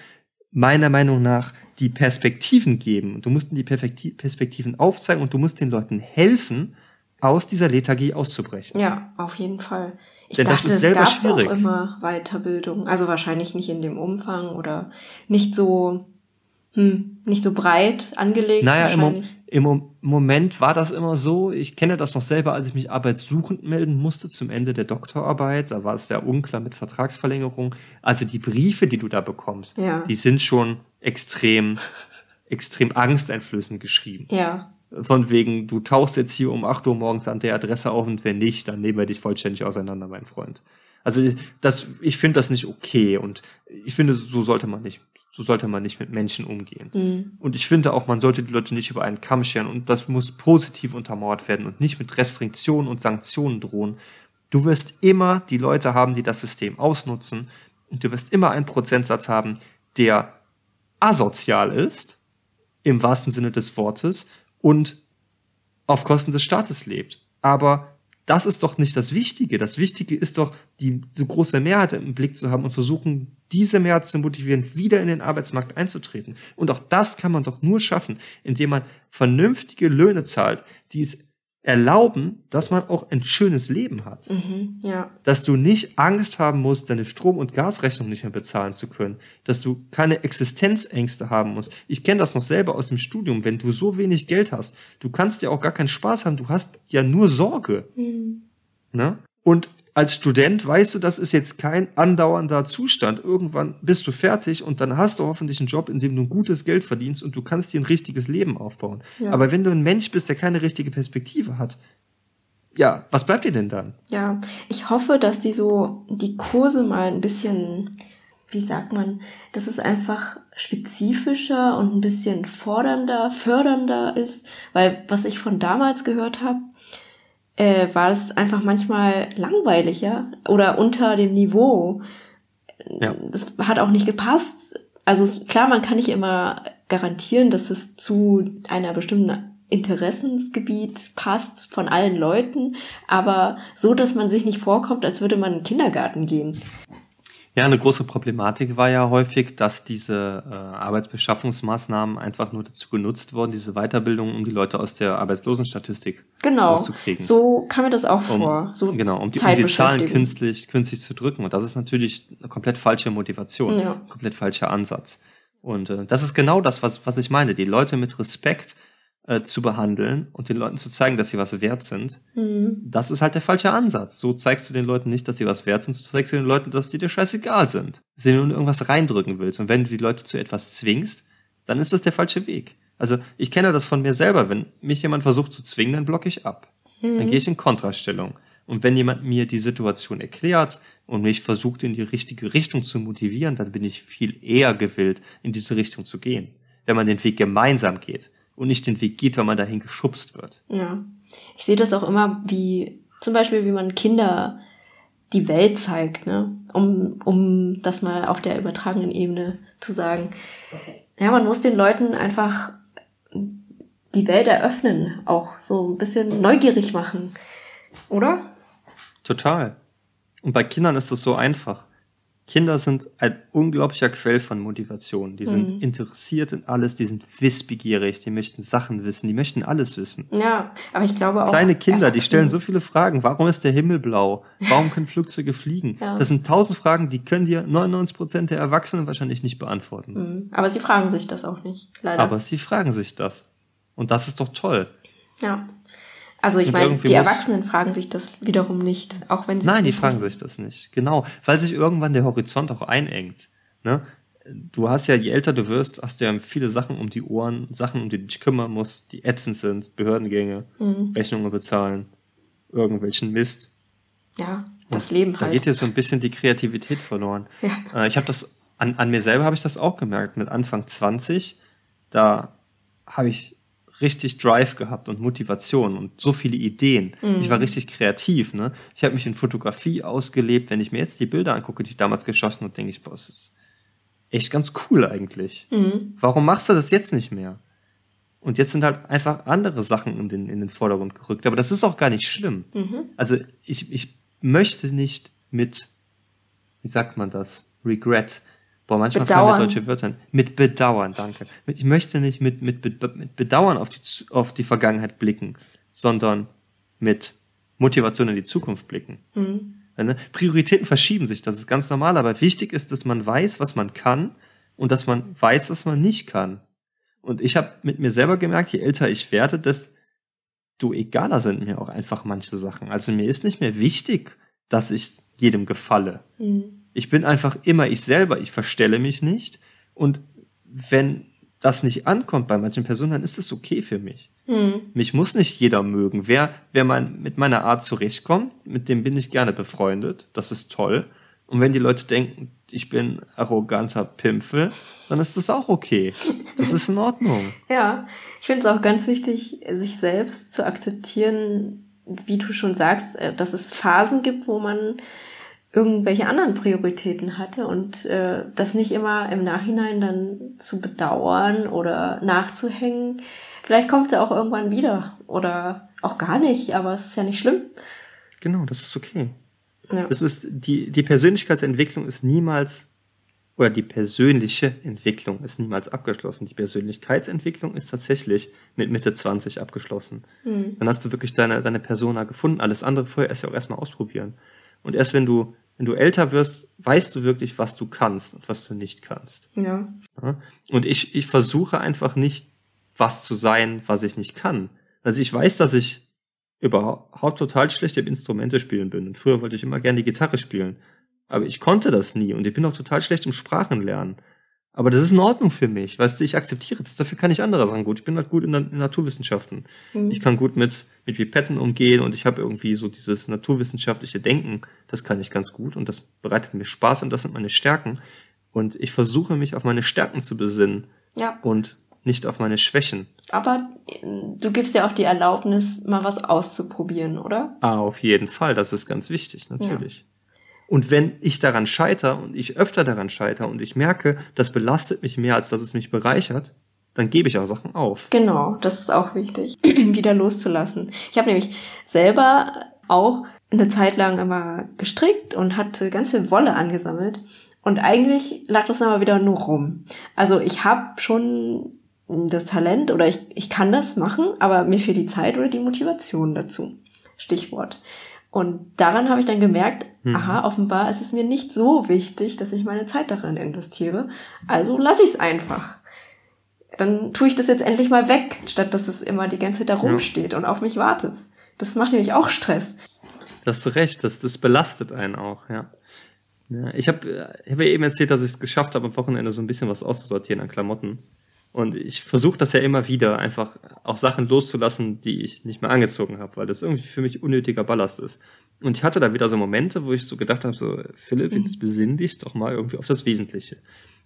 meiner Meinung nach die Perspektiven geben. Du musst ihnen die Perspektiven aufzeigen und du musst den Leuten helfen, aus dieser Lethargie auszubrechen. Ja, auf jeden Fall. Ich Denn dachte, das ist selber es gab schwierig. auch immer Weiterbildung. Also wahrscheinlich nicht in dem Umfang oder nicht so, hm, nicht so breit angelegt. Naja, im, im, Moment war das immer so. Ich kenne das noch selber, als ich mich arbeitssuchend melden musste zum Ende der Doktorarbeit. Da war es sehr unklar mit Vertragsverlängerung. Also die Briefe, die du da bekommst, ja. die sind schon extrem, extrem angsteinflößend geschrieben. Ja. Von wegen, du tauchst jetzt hier um 8 Uhr morgens an der Adresse auf und wenn nicht, dann nehmen wir dich vollständig auseinander, mein Freund. Also das, ich finde das nicht okay und ich finde, so sollte man nicht, so sollte man nicht mit Menschen umgehen. Mhm. Und ich finde auch, man sollte die Leute nicht über einen Kamm scheren und das muss positiv untermauert werden und nicht mit Restriktionen und Sanktionen drohen. Du wirst immer die Leute haben, die das System ausnutzen und du wirst immer einen Prozentsatz haben, der asozial ist, im wahrsten Sinne des Wortes, und auf Kosten des Staates lebt. Aber das ist doch nicht das Wichtige. Das Wichtige ist doch, die so große Mehrheit im Blick zu haben und versuchen, diese Mehrheit zu motivieren, wieder in den Arbeitsmarkt einzutreten. Und auch das kann man doch nur schaffen, indem man vernünftige Löhne zahlt, die es erlauben, dass man auch ein schönes Leben hat. Mhm, ja. Dass du nicht Angst haben musst, deine Strom- und Gasrechnung nicht mehr bezahlen zu können. Dass du keine Existenzängste haben musst. Ich kenne das noch selber aus dem Studium. Wenn du so wenig Geld hast, du kannst ja auch gar keinen Spaß haben. Du hast ja nur Sorge. Mhm. Ne? Und als Student weißt du, das ist jetzt kein andauernder Zustand. Irgendwann bist du fertig und dann hast du hoffentlich einen Job, in dem du ein gutes Geld verdienst und du kannst dir ein richtiges Leben aufbauen. Ja. Aber wenn du ein Mensch bist, der keine richtige Perspektive hat, ja, was bleibt dir denn dann? Ja, ich hoffe, dass die so die Kurse mal ein bisschen, wie sagt man, dass es einfach spezifischer und ein bisschen fordernder, fördernder ist, weil was ich von damals gehört habe, äh, war es einfach manchmal langweiliger oder unter dem Niveau. Ja. Das hat auch nicht gepasst. Also klar, man kann nicht immer garantieren, dass es zu einer bestimmten Interessensgebiet passt von allen Leuten, aber so, dass man sich nicht vorkommt, als würde man in den Kindergarten gehen. Ja, eine große Problematik war ja häufig, dass diese äh, Arbeitsbeschaffungsmaßnahmen einfach nur dazu genutzt wurden, diese Weiterbildung, um die Leute aus der Arbeitslosenstatistik genau. rauszukriegen. So kam mir das auch um, vor. So genau, um die, um die Zahlen künstlich, künstlich zu drücken. Und das ist natürlich eine komplett falsche Motivation, ja. komplett falscher Ansatz. Und äh, das ist genau das, was, was ich meine. Die Leute mit Respekt äh, zu behandeln und den Leuten zu zeigen, dass sie was wert sind, Mhm. das ist halt der falsche Ansatz. So zeigst du den Leuten nicht, dass sie was wert sind, so zeigst du den Leuten, dass die dir scheißegal sind. Dass du nur irgendwas reindrücken willst. Und wenn du die Leute zu etwas zwingst, dann ist das der falsche Weg. Also ich kenne das von mir selber. Wenn mich jemand versucht zu zwingen, dann blocke ich ab. Dann gehe ich in Kontrastellung. Und wenn jemand mir die Situation erklärt und mich versucht, in die richtige Richtung zu motivieren, dann bin ich viel eher gewillt, in diese Richtung zu gehen. Wenn man den Weg gemeinsam geht und nicht den Weg geht, weil man dahin geschubst wird. Ja. Ich sehe das auch immer wie, zum Beispiel, wie man Kinder die Welt zeigt, ne? Um, um das mal auf der übertragenen Ebene zu sagen. Ja, man muss den Leuten einfach die Welt eröffnen, auch so ein bisschen neugierig machen. Oder? Total. Und bei Kindern ist das so einfach. Kinder sind ein unglaublicher Quell von Motivation. Die sind interessiert in alles, die sind wissbegierig, die möchten Sachen wissen, die möchten alles wissen. Ja, aber ich glaube auch. Kleine Kinder, die stellen so viele Fragen. Warum ist der Himmel blau? Warum können Flugzeuge fliegen? Ja. Das sind tausend Fragen, die können dir 99 Prozent der Erwachsenen wahrscheinlich nicht beantworten. Mhm. Aber sie fragen sich das auch nicht, leider. Aber sie fragen sich das. Und das ist doch toll. ja. Also ich Und meine, die Erwachsenen fragen sich das wiederum nicht, auch wenn sie Nein, die fragen sich das nicht. Genau, weil sich irgendwann der Horizont auch einengt. Ne? Du hast ja, je älter du wirst, hast du ja viele Sachen um die Ohren, Sachen, um die du dich kümmern musst, die ätzend sind, Behördengänge, Mhm. Rechnungen bezahlen, irgendwelchen Mist. Ja, das Leben Da halt. geht dir so ein bisschen die Kreativität verloren. Ja. Äh, ich habe das an, an mir selber habe ich das auch gemerkt. Mit Anfang 20, da habe ich richtig Drive gehabt und Motivation und so viele Ideen. Ich war richtig kreativ. Ne? Ich habe mich in Fotografie ausgelebt. Wenn ich mir jetzt die Bilder angucke, die ich damals geschossen habe, denke ich, boah, das ist echt ganz cool eigentlich. Warum machst du das jetzt nicht mehr? Und jetzt sind halt einfach andere Sachen in den, in den Vordergrund gerückt. Aber das ist auch gar nicht schlimm. Also ich, ich möchte nicht mit, wie sagt man das? Regret. Boah, manchmal fallen Bedauern. mir deutsche Wörter. Mit Bedauern, danke. Ich möchte nicht mit, mit, mit Bedauern auf die, auf die Vergangenheit blicken, sondern mit Motivation in die Zukunft blicken. Ne? Prioritäten verschieben sich, das ist ganz normal, aber wichtig ist, dass man weiß, was man kann und dass man weiß, was man nicht kann. Und ich habe mit mir selber gemerkt, je älter ich werde, desto egaler sind mir auch einfach manche Sachen. Also mir ist nicht mehr wichtig, dass ich jedem gefalle. Ich bin einfach immer ich selber, ich verstelle mich nicht. Und wenn das nicht ankommt bei manchen Personen, dann ist es okay für mich. Mich muss nicht jeder mögen. Wer, wer mein, mit meiner Art zurechtkommt, mit dem bin ich gerne befreundet. Das ist toll. Und wenn die Leute denken, ich bin arroganter Pimpfel, dann ist das auch okay. Das ist in Ordnung. Ja, ich finde es auch ganz wichtig, sich selbst zu akzeptieren, wie du schon sagst, äh, dass es Phasen gibt, wo man irgendwelche anderen Prioritäten hatte und äh, das nicht immer im Nachhinein dann zu bedauern oder nachzuhängen. Vielleicht kommt es auch irgendwann wieder oder auch gar nicht, aber es ist ja nicht schlimm. Genau, das ist okay. Ja. Das ist, die, die Persönlichkeitsentwicklung ist niemals, oder die persönliche Entwicklung ist niemals abgeschlossen. Die Persönlichkeitsentwicklung ist tatsächlich mit Mitte 20 abgeschlossen. Dann hast du wirklich deine, deine Persona gefunden. Alles andere vorher erst ja auch erstmal ausprobieren. Und erst wenn du, wenn du älter wirst, weißt du wirklich, was du kannst und was du nicht kannst. ja. Ja? Und ich, ich versuche einfach nicht, was zu sein, was ich nicht kann. Also ich weiß, dass ich überhaupt total schlecht im Instrumente spielen bin. Und früher wollte ich immer gerne die Gitarre spielen. Aber ich konnte das nie und ich bin auch total schlecht im Sprachenlernen. Aber das ist in Ordnung für mich, weißt du, ich akzeptiere das. Dafür kann ich andere Sachen gut. Ich bin halt gut in, in Naturwissenschaften. Ich kann gut mit, mit Pipetten umgehen und ich habe irgendwie so dieses naturwissenschaftliche Denken, das kann ich ganz gut und das bereitet mir Spaß und das sind meine Stärken. Und ich versuche mich auf meine Stärken zu besinnen Ja. und nicht auf meine Schwächen. Aber äh, du gibst ja auch die Erlaubnis, mal was auszuprobieren, oder? Ah, auf jeden Fall, das ist ganz wichtig, natürlich. Und wenn ich daran scheitere und ich öfter daran scheitere und ich merke, das belastet mich mehr, als dass es mich bereichert, dann gebe ich auch Sachen auf. Genau, das ist auch wichtig, wieder loszulassen. Ich habe nämlich selber auch eine Zeit lang immer gestrickt und hatte ganz viel Wolle angesammelt. Und eigentlich lag das dann aber wieder nur rum. Also ich habe schon das Talent oder ich, ich kann das machen, aber mir fehlt die Zeit oder die Motivation dazu. Stichwort. Und daran habe ich dann gemerkt, mhm. aha, offenbar ist es mir nicht so wichtig, dass ich meine Zeit darin investiere. Also lasse ich es einfach. Dann tue ich das jetzt endlich mal weg, statt dass es immer die ganze Zeit da rumsteht ja. und auf mich wartet. Das macht nämlich auch Stress. Da hast du recht, das, das belastet einen auch, ja. ja ich habe ich hab ja eben erzählt, dass ich es geschafft habe, am Wochenende so ein bisschen was auszusortieren an Klamotten. Und ich versuche das ja immer wieder, einfach auch Sachen loszulassen, die ich nicht mehr angezogen habe, weil das irgendwie für mich unnötiger Ballast ist. Und ich hatte da wieder so Momente, wo ich so gedacht habe, so, Philipp, jetzt mhm. besinn dich doch mal irgendwie auf das Wesentliche.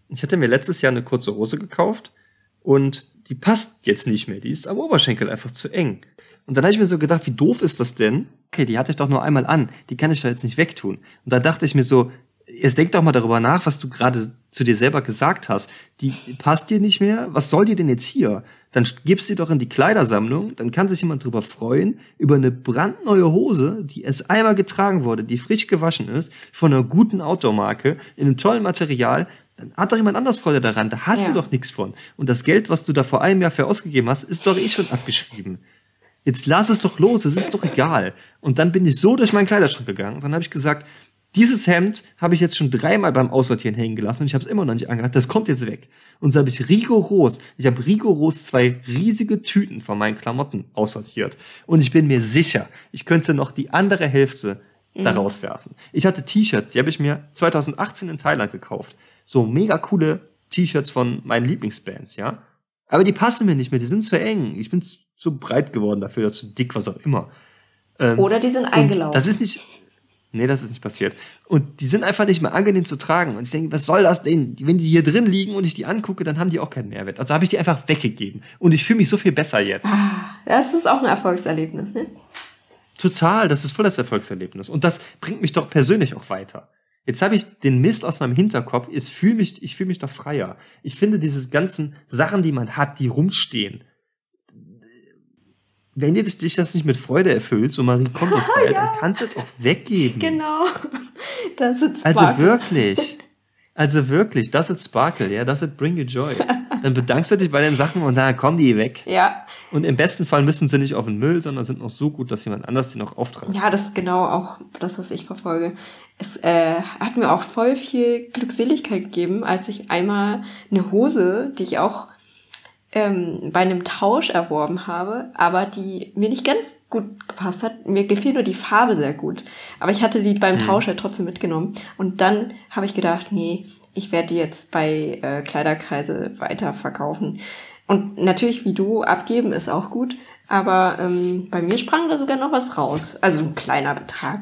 Ich hatte mir letztes Jahr eine kurze Hose gekauft und die passt jetzt nicht mehr. Die ist am Oberschenkel einfach zu eng. Und dann habe ich mir so gedacht, wie doof ist das denn? Okay, die hatte ich doch nur einmal an. Die kann ich doch jetzt nicht wegtun. Und da dachte ich mir so, jetzt denk doch mal darüber nach, was du gerade zu dir selber gesagt hast. Die passt dir nicht mehr. Was soll die denn jetzt hier? Dann gibst sie doch in die Kleidersammlung. Dann kann sich jemand drüber freuen über eine brandneue Hose, die erst einmal getragen wurde, die frisch gewaschen ist, von einer guten Outdoor-Marke, in einem tollen Material. Dann hat doch jemand anders Freude daran. Da hast ja. du doch nichts von. Und das Geld, was du da vor einem Jahr für ausgegeben hast, ist doch eh schon abgeschrieben. Jetzt lass es doch los, es ist doch egal. Und dann bin ich so durch meinen Kleiderschrank gegangen. Dann habe ich gesagt, dieses Hemd habe ich jetzt schon dreimal beim Aussortieren hängen gelassen und ich habe es immer noch nicht angehabt. Das kommt jetzt weg. Und so habe ich rigoros, ich habe rigoros zwei riesige Tüten von meinen Klamotten aussortiert. Und ich bin mir sicher, ich könnte noch die andere Hälfte mhm. daraus werfen. Ich hatte T-Shirts, die habe ich mir 2018 in Thailand gekauft. So mega coole T-Shirts von meinen Lieblingsbands, ja. Aber die passen mir nicht mehr, die sind zu eng. Ich bin zu breit geworden dafür, zu dick, was auch immer. Ähm, Oder die sind eingelaufen. Das ist nicht, Nee, das ist nicht passiert. Und die sind einfach nicht mehr angenehm zu tragen. Und ich denke, was soll das denn? Wenn die hier drin liegen und ich die angucke, dann haben die auch keinen Mehrwert. Also habe ich die einfach weggegeben. Und ich fühle mich so viel besser jetzt. Ah, das ist auch ein Erfolgserlebnis, ne? Total, das ist voll das Erfolgserlebnis. Und das bringt mich doch persönlich auch weiter. Jetzt habe ich den Mist aus meinem Hinterkopf, jetzt fühle mich, ich fühle mich doch freier. Ich finde diese ganzen Sachen, die man hat, die rumstehen, wenn dir das, dich das nicht mit Freude erfüllt, so Marie Kondo-Style, ja. dann kannst du es auch weggeben. Genau. Das ist Sparkle. Also wirklich. Also wirklich, das ist Sparkle, ja, das ist Bring You Joy. Dann bedankst du dich bei den Sachen und dann kommen die weg. Ja. Und im besten Fall müssen sie nicht auf den Müll, sondern sind noch so gut, dass jemand anders die noch aufträgt. Ja, das ist genau auch das, was ich verfolge. Es äh, hat mir auch voll viel Glückseligkeit gegeben, als ich einmal eine Hose, die ich auch ähm, bei einem Tausch erworben habe, aber die mir nicht ganz gut gepasst hat. Mir gefiel nur die Farbe sehr gut. Aber ich hatte die beim mhm. Tausch halt trotzdem mitgenommen. Und dann habe ich gedacht, nee, ich werde die jetzt bei äh, Kleiderkreise weiter verkaufen. Und natürlich, wie du, abgeben ist auch gut. Aber ähm, bei mir sprang da sogar noch was raus. Also ein kleiner Betrag.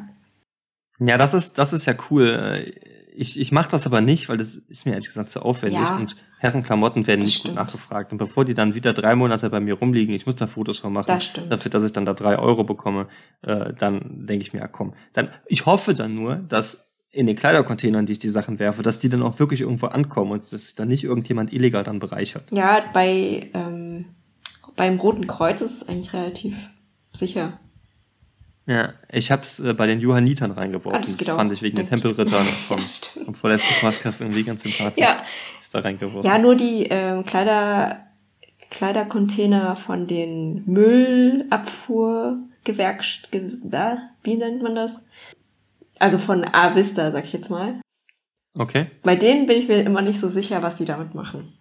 Ja, das ist, das ist ja cool. Ich, ich mache das aber nicht, weil das ist mir ehrlich gesagt zu aufwendig. Ja. Und Herrenklamotten werden nicht gut nachgefragt. Und bevor die dann wieder drei Monate bei mir rumliegen, ich muss da Fotos von machen, das dafür, dass ich dann da drei Euro bekomme, äh, dann denke ich mir, ja komm. Dann, ich hoffe dann nur, dass in den Kleidercontainern, die ich die Sachen werfe, dass die dann auch wirklich irgendwo ankommen und dass dann nicht irgendjemand illegal dann bereichert. Ja, bei ähm, beim Roten Kreuz ist es eigentlich relativ sicher. Ja, ich hab's äh, bei den Johannitern reingeworfen. Ah, das, das fand ich wegen den Tempelrittern vom, vom vorletzten Podcast irgendwie ganz sympathisch. Ja. Ist da reingeworfen. Ja, nur die ähm, Kleider, Kleidercontainer von den Müllabfuhrgewerkst, ge, wie nennt man das? Also von A-Vista, sag ich jetzt mal. Okay. Bei denen bin ich mir immer nicht so sicher, was die damit machen.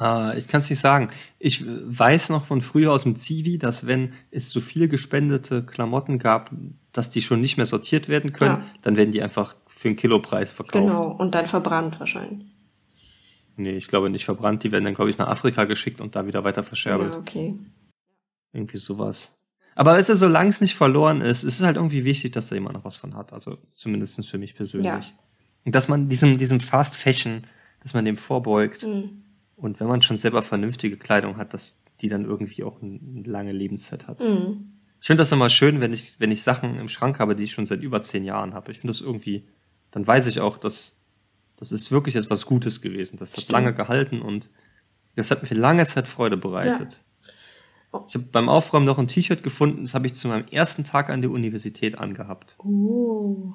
Äh, ich kann es nicht sagen. Ich weiß noch von früher aus dem Zivi, dass wenn es zu viele gespendete Klamotten gab, dass die schon nicht mehr sortiert werden können, ja. dann werden die einfach für einen Kilopreis verkauft. Genau, und dann verbrannt wahrscheinlich. Nee, ich glaube nicht verbrannt. Die werden dann, glaube ich, nach Afrika geschickt und da wieder weiter verscherbelt. Ja, okay. Irgendwie sowas. Aber es ist, solange es nicht verloren ist, ist es halt irgendwie wichtig, dass da jemand noch was von hat. Also zumindest für mich persönlich. Ja. Und dass man diesem, diesem Fast Fashion, dass man dem vorbeugt. Mhm. Und wenn man schon selber vernünftige Kleidung hat, dass die dann irgendwie auch eine lange Lebenszeit hat. Mhm. Ich finde das immer schön, wenn ich, wenn ich Sachen im Schrank habe, die ich schon seit über zehn Jahren habe. Ich finde das irgendwie, dann weiß ich auch, dass das ist wirklich etwas Gutes gewesen. Das hat Stimmt. lange gehalten und das hat mir lange Zeit Freude bereitet. Ja. Ich habe beim Aufräumen noch ein T-Shirt gefunden, das habe ich zu meinem ersten Tag an der Universität angehabt. Oh.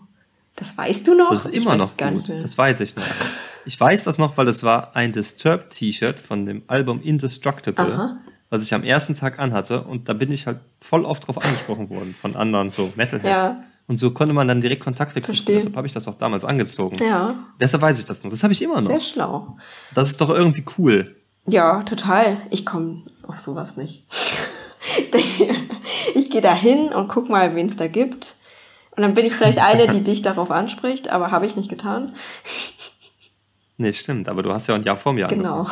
Das weißt du noch? Das ist immer noch gut. Das weiß ich noch. Ich weiß das noch, weil es war ein Disturbed T-Shirt von dem Album Indestructible. Aha. was ich am ersten Tag anhatte. Und da bin ich halt voll oft drauf angesprochen worden von anderen so Metalheads. Ja. Und so konnte man dann direkt Kontakte kriegen. Deshalb habe ich das auch damals angezogen. Ja. Deshalb weiß ich das noch. Das habe ich immer noch. Sehr schlau. Das ist doch irgendwie cool. Ja, total. Ich komme auf sowas nicht. ich gehe da hin und guck mal, wen es da gibt. Und dann bin ich vielleicht eine, die dich darauf anspricht, aber habe ich nicht getan. Nee, stimmt, aber du hast ja ein Jahr vor mir Genau.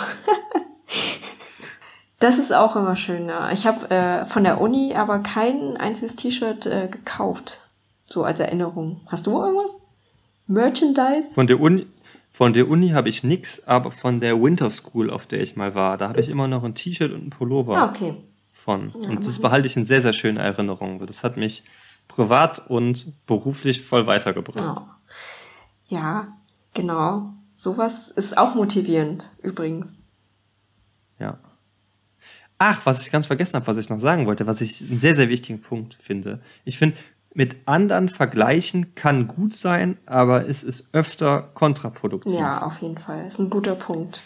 das ist auch immer schön. Ja. Ich habe äh, von der Uni aber kein einziges T-Shirt äh, gekauft. So als Erinnerung. Hast du irgendwas? Merchandise? Von der Uni, von der Uni habe ich nix, aber von der Winter School, auf der ich mal war, da habe ich immer noch ein T-Shirt und ein Pullover. Ah, okay. Von. Ja, und das behalte ich in sehr, sehr schöner Erinnerung. Das hat mich privat und beruflich voll weitergebracht. Oh. Ja, genau. Sowas ist auch motivierend, übrigens. Ja. Ach, was ich ganz vergessen habe, was ich noch sagen wollte, was ich einen sehr, sehr wichtigen Punkt finde. Ich finde, mit anderen vergleichen kann gut sein, aber es ist öfter kontraproduktiv. Ja, auf jeden Fall. Ist ein guter Punkt.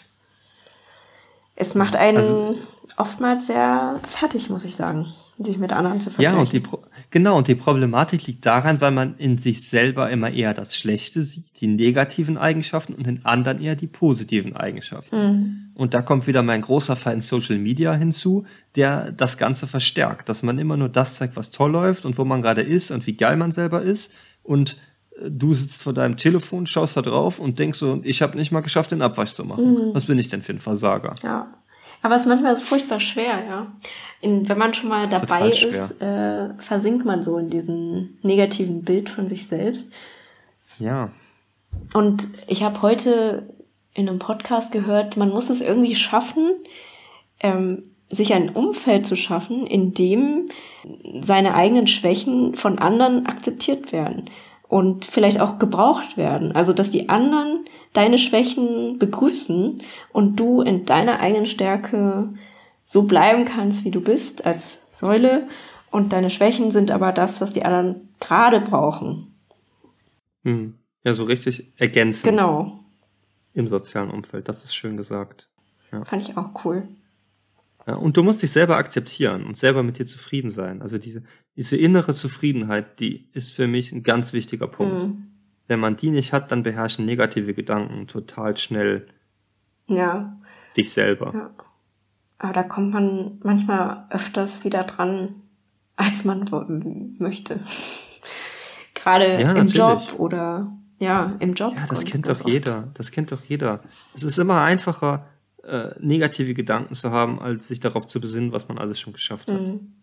Es macht einen also, oftmals sehr fertig, muss ich sagen sich mit anderen zu vergleichen. Ja, und die Pro genau, und die Problematik liegt daran, weil man in sich selber immer eher das Schlechte sieht, die negativen Eigenschaften und in anderen eher die positiven Eigenschaften. Mhm. Und da kommt wieder mein großer Feind Social Media hinzu, der das Ganze verstärkt, dass man immer nur das zeigt, was toll läuft und wo man gerade ist und wie geil man selber ist und äh, du sitzt vor deinem Telefon, schaust da drauf und denkst so, ich habe nicht mal geschafft, den Abwasch zu machen. Mhm. Was bin ich denn für ein Versager? Ja. Aber es ist manchmal furchtbar schwer, ja. In, wenn man schon mal dabei ist, äh, versinkt man so in diesem negativen Bild von sich selbst. Ja. Und ich habe heute in einem Podcast gehört, man muss es irgendwie schaffen, ähm, sich ein Umfeld zu schaffen, in dem seine eigenen Schwächen von anderen akzeptiert werden und vielleicht auch gebraucht werden. Also, dass die anderen deine Schwächen begrüßen und du in deiner eigenen Stärke so bleiben kannst, wie du bist, als Säule. Und deine Schwächen sind aber das, was die anderen gerade brauchen. Hm. Ja, so richtig ergänzen. Genau. Im sozialen Umfeld. Das ist schön gesagt. Ja. Fand ich auch cool. Und du musst dich selber akzeptieren und selber mit dir zufrieden sein. Also diese, diese innere Zufriedenheit, die ist für mich ein ganz wichtiger Punkt. Mhm. Wenn man die nicht hat, dann beherrschen negative Gedanken total schnell ja. dich selber. Ja. Aber da kommt man manchmal öfters wieder dran, als man möchte. Gerade ja, im Job oder ja, im Job. Ja, das kennt doch jeder. Das kennt doch jeder. Es ist immer einfacher, äh, negative Gedanken zu haben, als sich darauf zu besinnen, was man alles schon geschafft hat. Mhm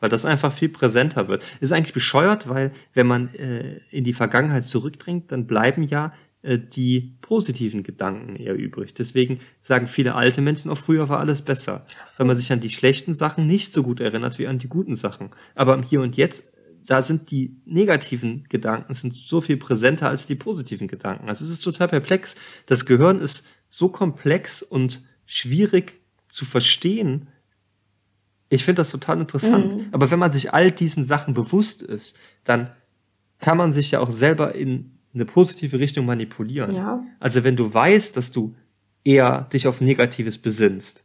weil das einfach viel präsenter wird. Ist eigentlich bescheuert, weil wenn man äh, in die Vergangenheit zurückdringt, dann bleiben ja äh, die positiven Gedanken eher übrig. Deswegen sagen viele alte Menschen auch, früher war alles besser. So. Weil man sich an die schlechten Sachen nicht so gut erinnert wie an die guten Sachen. Aber im Hier und Jetzt, da sind die negativen Gedanken sind so viel präsenter als die positiven Gedanken. Also es ist total perplex. Das Gehirn ist so komplex und schwierig zu verstehen, ich finde das total interessant. Mhm. Aber wenn man sich all diesen Sachen bewusst ist, dann kann man sich ja auch selber in eine positive Richtung manipulieren. Ja. Also wenn du weißt, dass du eher dich auf Negatives besinnst,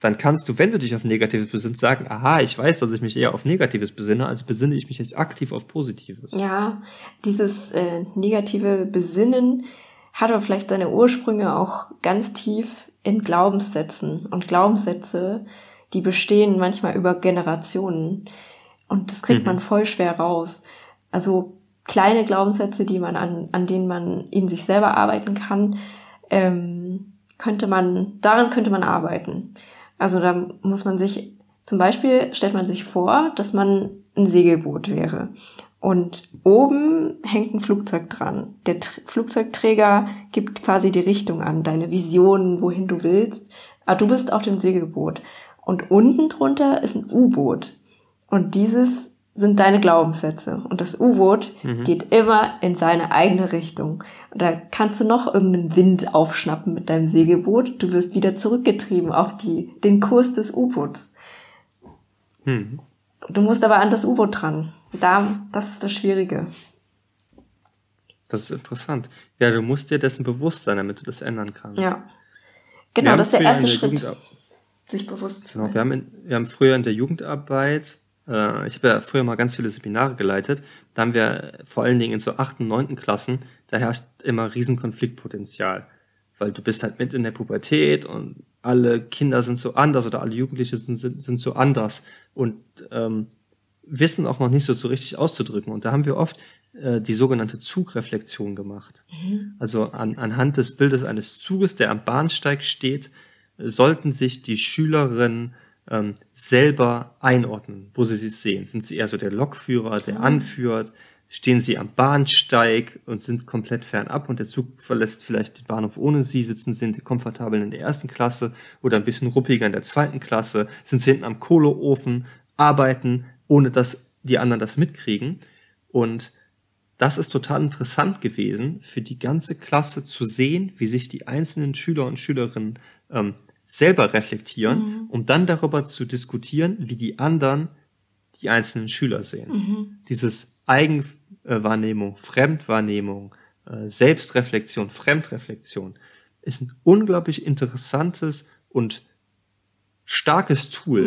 dann kannst du, wenn du dich auf Negatives besinnst, sagen, aha, ich weiß, dass ich mich eher auf Negatives besinne, als besinne ich mich jetzt aktiv auf Positives. Ja, dieses äh, negative Besinnen hat aber vielleicht seine Ursprünge auch ganz tief in Glaubenssätzen. Und Glaubenssätze die bestehen manchmal über Generationen. Und das kriegt mhm. man voll schwer raus. Also kleine Glaubenssätze, die man an, an denen man in sich selber arbeiten kann, ähm, könnte man, daran könnte man arbeiten. Also da muss man sich, zum Beispiel stellt man sich vor, dass man ein Segelboot wäre. Und oben hängt ein Flugzeug dran. Der Tr Flugzeugträger gibt quasi die Richtung an, deine Visionen, wohin du willst. Aber du bist auf dem Segelboot. Und unten drunter ist ein U-Boot. Und dieses sind deine Glaubenssätze. Und das U-Boot mhm. geht immer in seine eigene Richtung. Und da kannst du noch irgendeinen Wind aufschnappen mit deinem Segelboot. Du wirst wieder zurückgetrieben auf die, den Kurs des U-Boots. Mhm. Du musst aber an das U-Boot dran. Da, das ist das Schwierige. Das ist interessant. Ja, du musst dir dessen bewusst sein, damit du das ändern kannst. Ja. Genau, das ist der erste Schritt. Jugend sich bewusst zu Genau, sein. wir haben, in, wir haben früher in der Jugendarbeit, äh, ich habe ja früher mal ganz viele Seminare geleitet, da haben wir vor allen Dingen in so achten, neunten Klassen, da herrscht immer riesen Konfliktpotenzial. Weil du bist halt mit in der Pubertät und alle Kinder sind so anders oder alle Jugendliche sind, sind, sind so anders und ähm, wissen auch noch nicht so, so richtig auszudrücken. Und da haben wir oft äh, die sogenannte Zugreflexion gemacht. Also an, anhand des Bildes eines Zuges, der am Bahnsteig steht, sollten sich die Schülerinnen ähm, selber einordnen, wo sie sich sehen. Sind sie eher so der Lokführer, der anführt? Stehen sie am Bahnsteig und sind komplett fernab und der Zug verlässt vielleicht den Bahnhof ohne sie? Sitzen sie komfortabel in der ersten Klasse oder ein bisschen ruppiger in der zweiten Klasse? Sind sie hinten am Kohleofen, arbeiten, ohne dass die anderen das mitkriegen? Und das ist total interessant gewesen, für die ganze Klasse zu sehen, wie sich die einzelnen Schüler und Schülerinnen ähm, selber reflektieren, um dann darüber zu diskutieren, wie die anderen die einzelnen Schüler sehen. Dieses Eigenwahrnehmung, Fremdwahrnehmung, äh, Selbstreflexion, Fremdreflexion ist ein unglaublich interessantes und starkes Tool,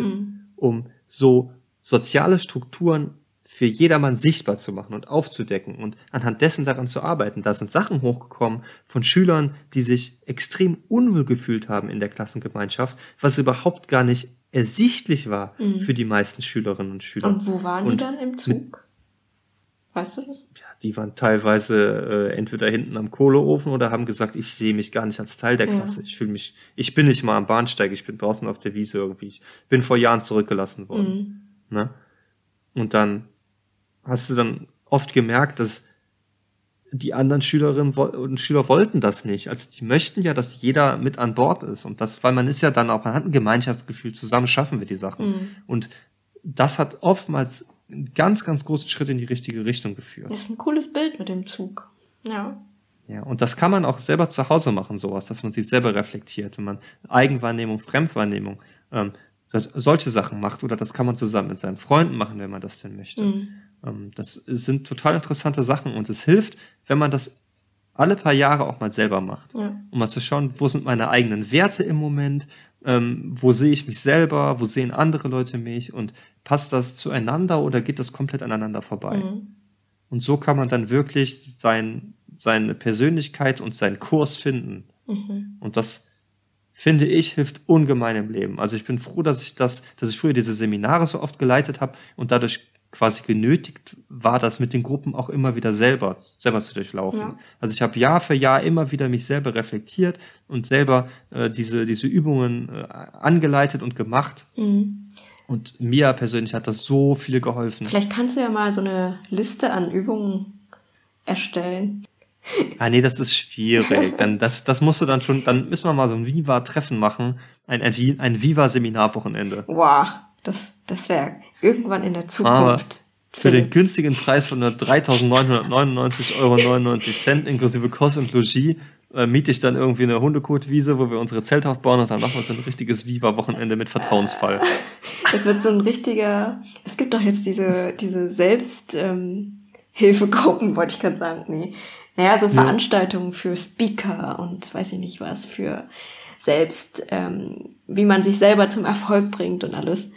um so soziale Strukturen für jedermann sichtbar zu machen und aufzudecken und anhand dessen daran zu arbeiten. Da sind Sachen hochgekommen von Schülern, die sich extrem unwohl gefühlt haben in der Klassengemeinschaft, was überhaupt gar nicht ersichtlich war für die meisten Schülerinnen und Schüler. Und wo waren die Und dann im Zug? Weißt du das? ja, die waren teilweise äh, entweder hinten am Kohleofen oder haben gesagt, ich sehe mich gar nicht als Teil der Ja. Klasse. Ich fühle mich, ich bin nicht mal am Bahnsteig, ich bin draußen auf der Wiese irgendwie. Ich bin vor Jahren zurückgelassen worden. Ne? Und dann hast du dann oft gemerkt, dass die anderen Schülerinnen und Schüler wollten das nicht. Also die möchten ja, dass jeder mit an Bord ist. Und das, weil man ist ja dann auch, man hat ein Gemeinschaftsgefühl, zusammen schaffen wir die Sachen. Und das hat oftmals einen ganz, ganz großen Schritt in die richtige Richtung geführt. Das ist ein cooles Bild mit dem Zug. Ja. Ja, und das kann man auch selber zu Hause machen, sowas, dass man sich selber reflektiert, wenn man Eigenwahrnehmung, Fremdwahrnehmung, ähm, solche Sachen macht, oder das kann man zusammen mit seinen Freunden machen, wenn man das denn möchte. Ähm, das sind total interessante Sachen und es hilft, wenn man das alle paar Jahre auch mal selber macht, Ja. um mal zu schauen, wo sind meine eigenen Werte im Moment, ähm, wo sehe ich mich selber, wo sehen andere Leute mich und passt das zueinander oder geht das komplett aneinander vorbei? Und so kann man dann wirklich sein, seine Persönlichkeit und seinen Kurs finden. Und das finde ich hilft ungemein im Leben. Also ich bin froh, dass ich das, dass ich früher diese Seminare so oft geleitet habe und dadurch quasi genötigt war, das mit den Gruppen auch immer wieder selber, selber zu durchlaufen. Ja. Also ich habe Jahr für Jahr immer wieder mich selber reflektiert und selber äh, diese, diese Übungen äh, angeleitet und gemacht. Und mir persönlich hat das so viel geholfen. Vielleicht kannst du ja mal so eine Liste an Übungen erstellen. Ah, nee, das ist schwierig. Dann, das, das musst du dann schon, dann müssen wir mal so ein Viva-Treffen machen. Ein, ein, ein Viva-Seminarwochenende. Wow, das, das wäre irgendwann in der Aber Zukunft. für den günstigen Preis von nur 3.999,99 Euro inklusive Kost und Logis äh, miete ich dann irgendwie eine Hundekotwiese, wo wir unsere Zelte aufbauen und dann machen wir so ein richtiges Viva-Wochenende mit Vertrauensfall. Es wird so ein richtiger. Es gibt doch jetzt diese, diese Selbst, ähm, Hilfegruppen, wollte ich gerade sagen. Nee. Naja, so Veranstaltungen für Speaker und weiß ich nicht was, für selbst, ähm, wie man sich selber zum Erfolg bringt und alles.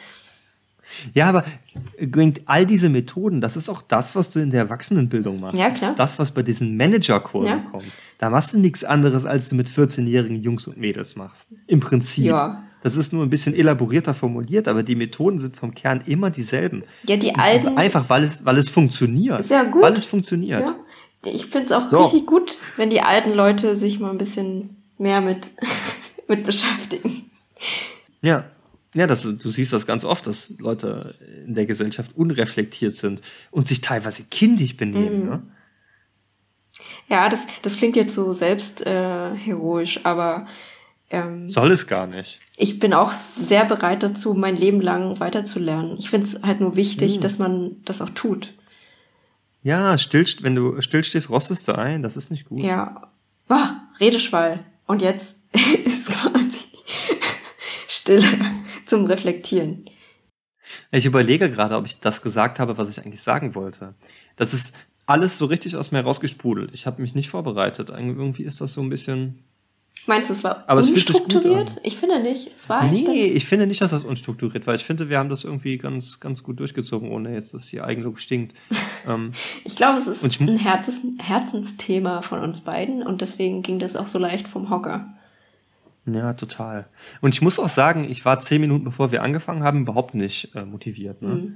Ja, aber bringt all diese Methoden, das ist auch das, was du in der Erwachsenenbildung machst. Ja, Das klar. ist das, was bei diesen Managerkursen Ja. kommt. Da machst du nichts anderes, als du mit 14-jährigen Jungs und Mädels machst. Im Prinzip. Ja. Das ist nur ein bisschen elaborierter formuliert, aber die Methoden sind vom Kern immer dieselben. Ja, die alten. Einfach, weil es, weil es funktioniert. Ist ja gut. Weil es funktioniert. Ja. Ich finde es auch So. richtig gut, wenn die alten Leute sich mal ein bisschen mehr mit, mit beschäftigen. Ja. Ja, das, du siehst das ganz oft, dass Leute in der Gesellschaft unreflektiert sind und sich teilweise kindisch benehmen. Mhm. Ne? Ja, das, das klingt jetzt so selbst äh, heroisch, aber ähm, Soll es gar nicht. ich bin auch sehr bereit dazu, mein Leben lang weiterzulernen. Ich finde es halt nur wichtig, Mhm. dass man das auch tut. Ja, still, wenn du stillstehst, rostest du ein. Das ist nicht gut. Ja. Boah, Redeschwall. Und jetzt ist quasi Stille zum Reflektieren. Ich überlege gerade, ob ich das gesagt habe, was ich eigentlich sagen wollte. Das ist alles so richtig aus mir rausgesprudelt. Ich habe mich nicht vorbereitet. Irgendwie ist das so ein bisschen. Meinst du, es war Aber es unstrukturiert? an. ich finde nicht. Es war Nee, ganz, ich finde nicht, dass das unstrukturiert war. Ich finde, wir haben das irgendwie ganz, ganz gut durchgezogen, ohne jetzt, dass die Eigenlob stinkt. ähm, ich glaube, es ist ich- ein Herzens Herzensthema von uns beiden und deswegen ging das auch so leicht vom Hocker. ja, total. Und ich muss auch sagen, ich war zehn Minuten, bevor wir angefangen haben, überhaupt nicht äh, motiviert. Ne?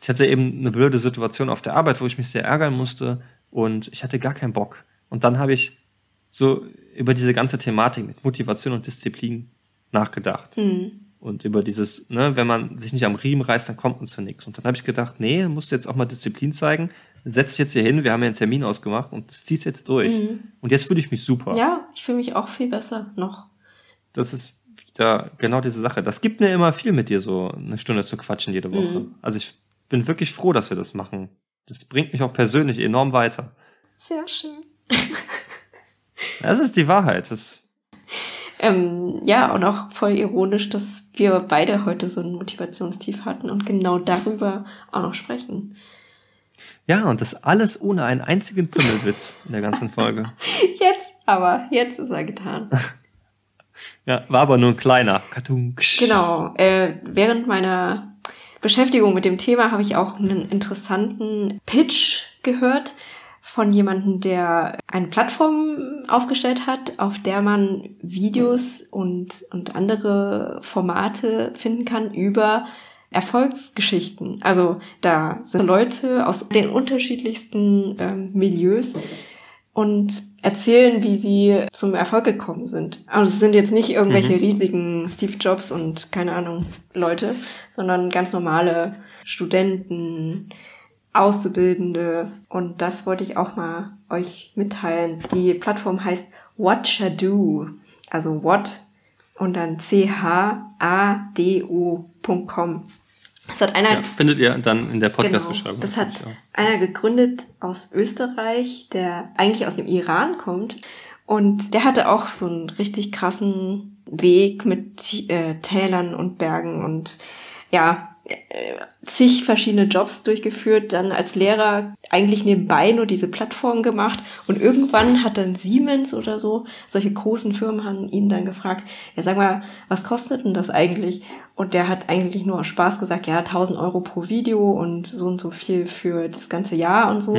Ich hatte eben eine blöde Situation auf der Arbeit, wo ich mich sehr ärgern musste und ich hatte gar keinen Bock. Und dann habe ich so über diese ganze Thematik mit Motivation und Disziplin nachgedacht. Und über dieses, ne, wenn man sich nicht am Riemen reißt, dann kommt man zu nichts. Und dann habe ich gedacht, nee, du musst jetzt auch mal Disziplin zeigen. Setz dich jetzt hier hin, wir haben ja einen Termin ausgemacht und ziehst jetzt durch. Und jetzt fühle ich mich super. Ja, ich fühle mich auch viel besser noch. Das ist wieder genau diese Sache. Das gibt mir immer viel mit dir, so eine Stunde zu quatschen jede Woche. Also ich bin wirklich froh, dass wir das machen. Das bringt mich auch persönlich enorm weiter. Sehr schön. Das ist die Wahrheit. Das, Ähm, ja, und auch voll ironisch, dass wir beide heute so ein Motivationstief hatten und genau darüber auch noch sprechen. ja, und das alles ohne einen einzigen Pimmelwitz in der ganzen Folge. Jetzt aber, jetzt ist er getan. Ja, war aber nur ein kleiner. Kartunsch. Genau. Äh, während meiner Beschäftigung mit dem Thema habe ich auch einen interessanten Pitch gehört von jemandem, der eine Plattform aufgestellt hat, auf der man Videos und, und andere Formate finden kann über Erfolgsgeschichten. Also da sind Leute aus den unterschiedlichsten ähm, Milieus und erzählen, wie sie zum Erfolg gekommen sind. Also es sind jetzt nicht irgendwelche riesigen Steve Jobs und keine Ahnung Leute, sondern ganz normale Studenten, Auszubildende und das wollte ich auch mal euch mitteilen. Die Plattform heißt Watchado, also What und dann C-H-A-D-O.com. Das hat einer Ja, findet ihr dann in der Genau. Podcast-Beschreibung. Das hat einer gegründet aus Österreich, der eigentlich aus dem Iran kommt. Und der hatte auch so einen richtig krassen Weg mit äh, Tälern und Bergen und ja, zig verschiedene Jobs durchgeführt, dann als Lehrer eigentlich nebenbei nur diese Plattform gemacht und irgendwann hat dann Siemens oder so, solche großen Firmen haben ihn dann gefragt, ja sag mal, was kostet denn das eigentlich? Und der hat eigentlich nur aus Spaß gesagt, ja 1000 Euro pro Video und so und so viel für das ganze Jahr und so.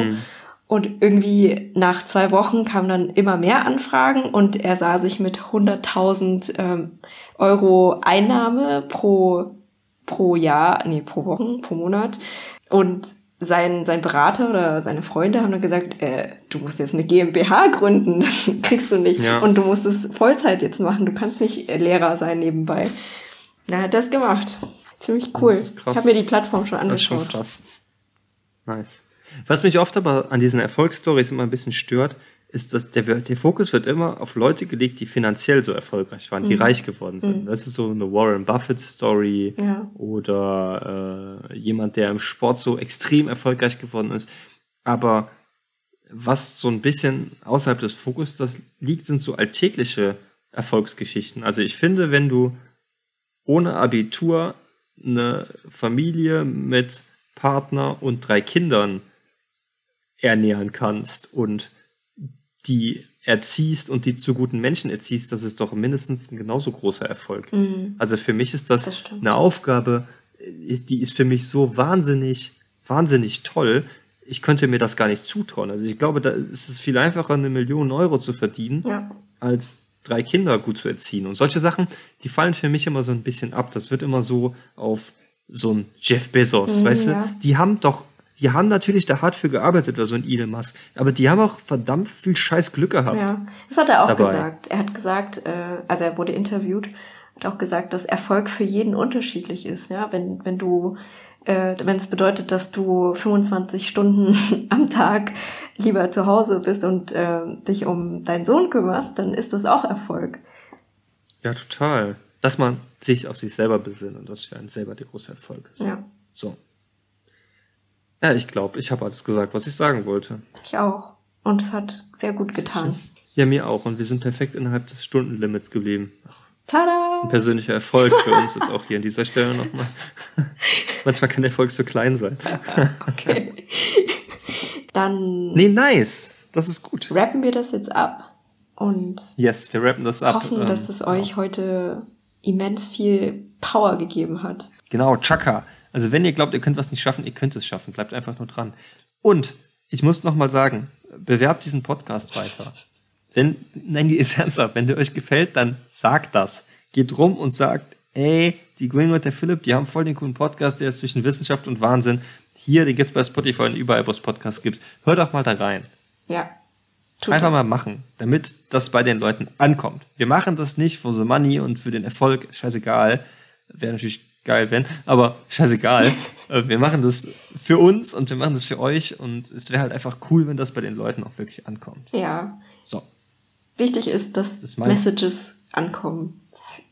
Und irgendwie nach zwei Wochen kamen dann immer mehr Anfragen und er sah sich mit 100.000 ähm, Euro Einnahme pro pro Jahr, nee, pro Wochen, pro Monat. Und sein, sein Berater oder seine Freunde haben dann gesagt, äh, du musst jetzt eine GmbH gründen, das kriegst du nicht. Ja. Und du musst es Vollzeit jetzt machen, du kannst nicht Lehrer sein nebenbei. Na, hat das gemacht. Ziemlich cool. Ich habe mir die Plattform schon Das ist schon angeschaut. krass. Nice. Was mich oft aber an diesen Erfolgsstories immer ein bisschen stört, ist, dass der, der Fokus wird immer auf Leute gelegt, die finanziell so erfolgreich waren, die reich geworden sind. Das ist so eine Warren Buffett Story Ja. oder äh, jemand, der im Sport so extrem erfolgreich geworden ist. Aber was so ein bisschen außerhalb des Fokus das liegt, sind so alltägliche Erfolgsgeschichten. Also ich finde, wenn du ohne Abitur eine Familie mit Partner und drei Kindern ernähren kannst und die erziehst und die zu guten Menschen erziehst, das ist doch mindestens ein genauso großer Erfolg. Also für mich ist das, Das eine Aufgabe, äh, die ist für mich so wahnsinnig, wahnsinnig toll. Ich könnte mir das gar nicht zutrauen. Also ich glaube, da ist es viel einfacher, eine Million Euro zu verdienen, Ja. als drei Kinder gut zu erziehen. Und solche Sachen, die fallen für mich immer so ein bisschen ab. Das wird immer so auf so ein Jeff Bezos, weißt Mhm, ja. du? Die haben doch, die haben natürlich da hart für gearbeitet oder so ein Elon Musk, aber die haben auch verdammt viel scheiß Glück gehabt. Ja, das hat er auch dabei. gesagt. Er hat gesagt, äh, also er wurde interviewt, hat auch gesagt, dass Erfolg für jeden unterschiedlich ist. Ja, wenn wenn du äh, wenn es bedeutet, dass du 25 Stunden am Tag lieber zu Hause bist und äh, dich um deinen Sohn kümmerst, dann ist das auch Erfolg. Ja, total. Dass man sich auf sich selber besinnt und das für einen selber der große Erfolg ist. Ja, So. Ja, ich glaube, ich habe alles gesagt, was ich sagen wollte. ich auch. Und es hat sehr gut getan. Ja, mir auch. Und wir sind perfekt innerhalb des Stundenlimits geblieben. Ach, Tada! ein persönlicher Erfolg für uns jetzt auch hier an dieser Stelle nochmal. Manchmal kann der Erfolg so klein sein. Okay. Dann Nee, nice. Das ist gut. rappen wir das jetzt ab. Und yes, wir rappen das ab. hoffen, dass Ähm, das euch heute immens viel Power gegeben hat. Genau, Chaka. Also wenn ihr glaubt, ihr könnt was nicht schaffen, ihr könnt es schaffen. Bleibt einfach nur dran. Und ich muss noch mal sagen, bewerbt diesen Podcast weiter. Wenn, nein, die ist ernsthaft. Wenn der euch gefällt, dann sagt das. Geht rum und sagt, ey, die und der Philipp, die haben voll den coolen Podcast, der ist zwischen Wissenschaft und Wahnsinn. Hier, den gibt's bei Spotify und überall, wo es Podcasts gibt. Hört doch mal da rein. Ja. Tut Einfach das. mal machen, damit das bei den Leuten ankommt. Wir machen das nicht for the money und für den Erfolg, scheißegal. Wäre natürlich geil, wenn, aber scheißegal. Äh, wir machen das für uns und wir machen das für euch und es wäre halt einfach cool, wenn das bei den Leuten auch wirklich ankommt. Ja. So, Wichtig ist, dass Das Messages ankommen.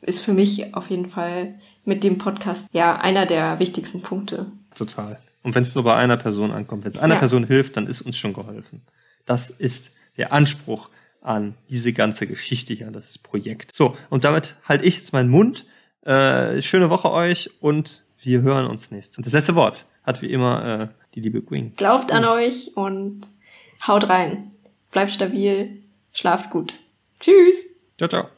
Ist für mich auf jeden Fall mit dem Podcast ja einer der wichtigsten Punkte. total. Und wenn es nur bei einer Person ankommt, wenn es einer Ja. Person hilft, dann ist uns schon geholfen. Das ist der Anspruch an diese ganze Geschichte hier, an das Projekt. So, und damit halte ich jetzt meinen Mund. Äh, schöne Woche euch und wir hören uns nächstes. Und das letzte Wort hat wie immer äh, die liebe Queen. Glaubt an euch und haut rein. Bleibt stabil, schlaft gut. Tschüss! Ciao, ciao.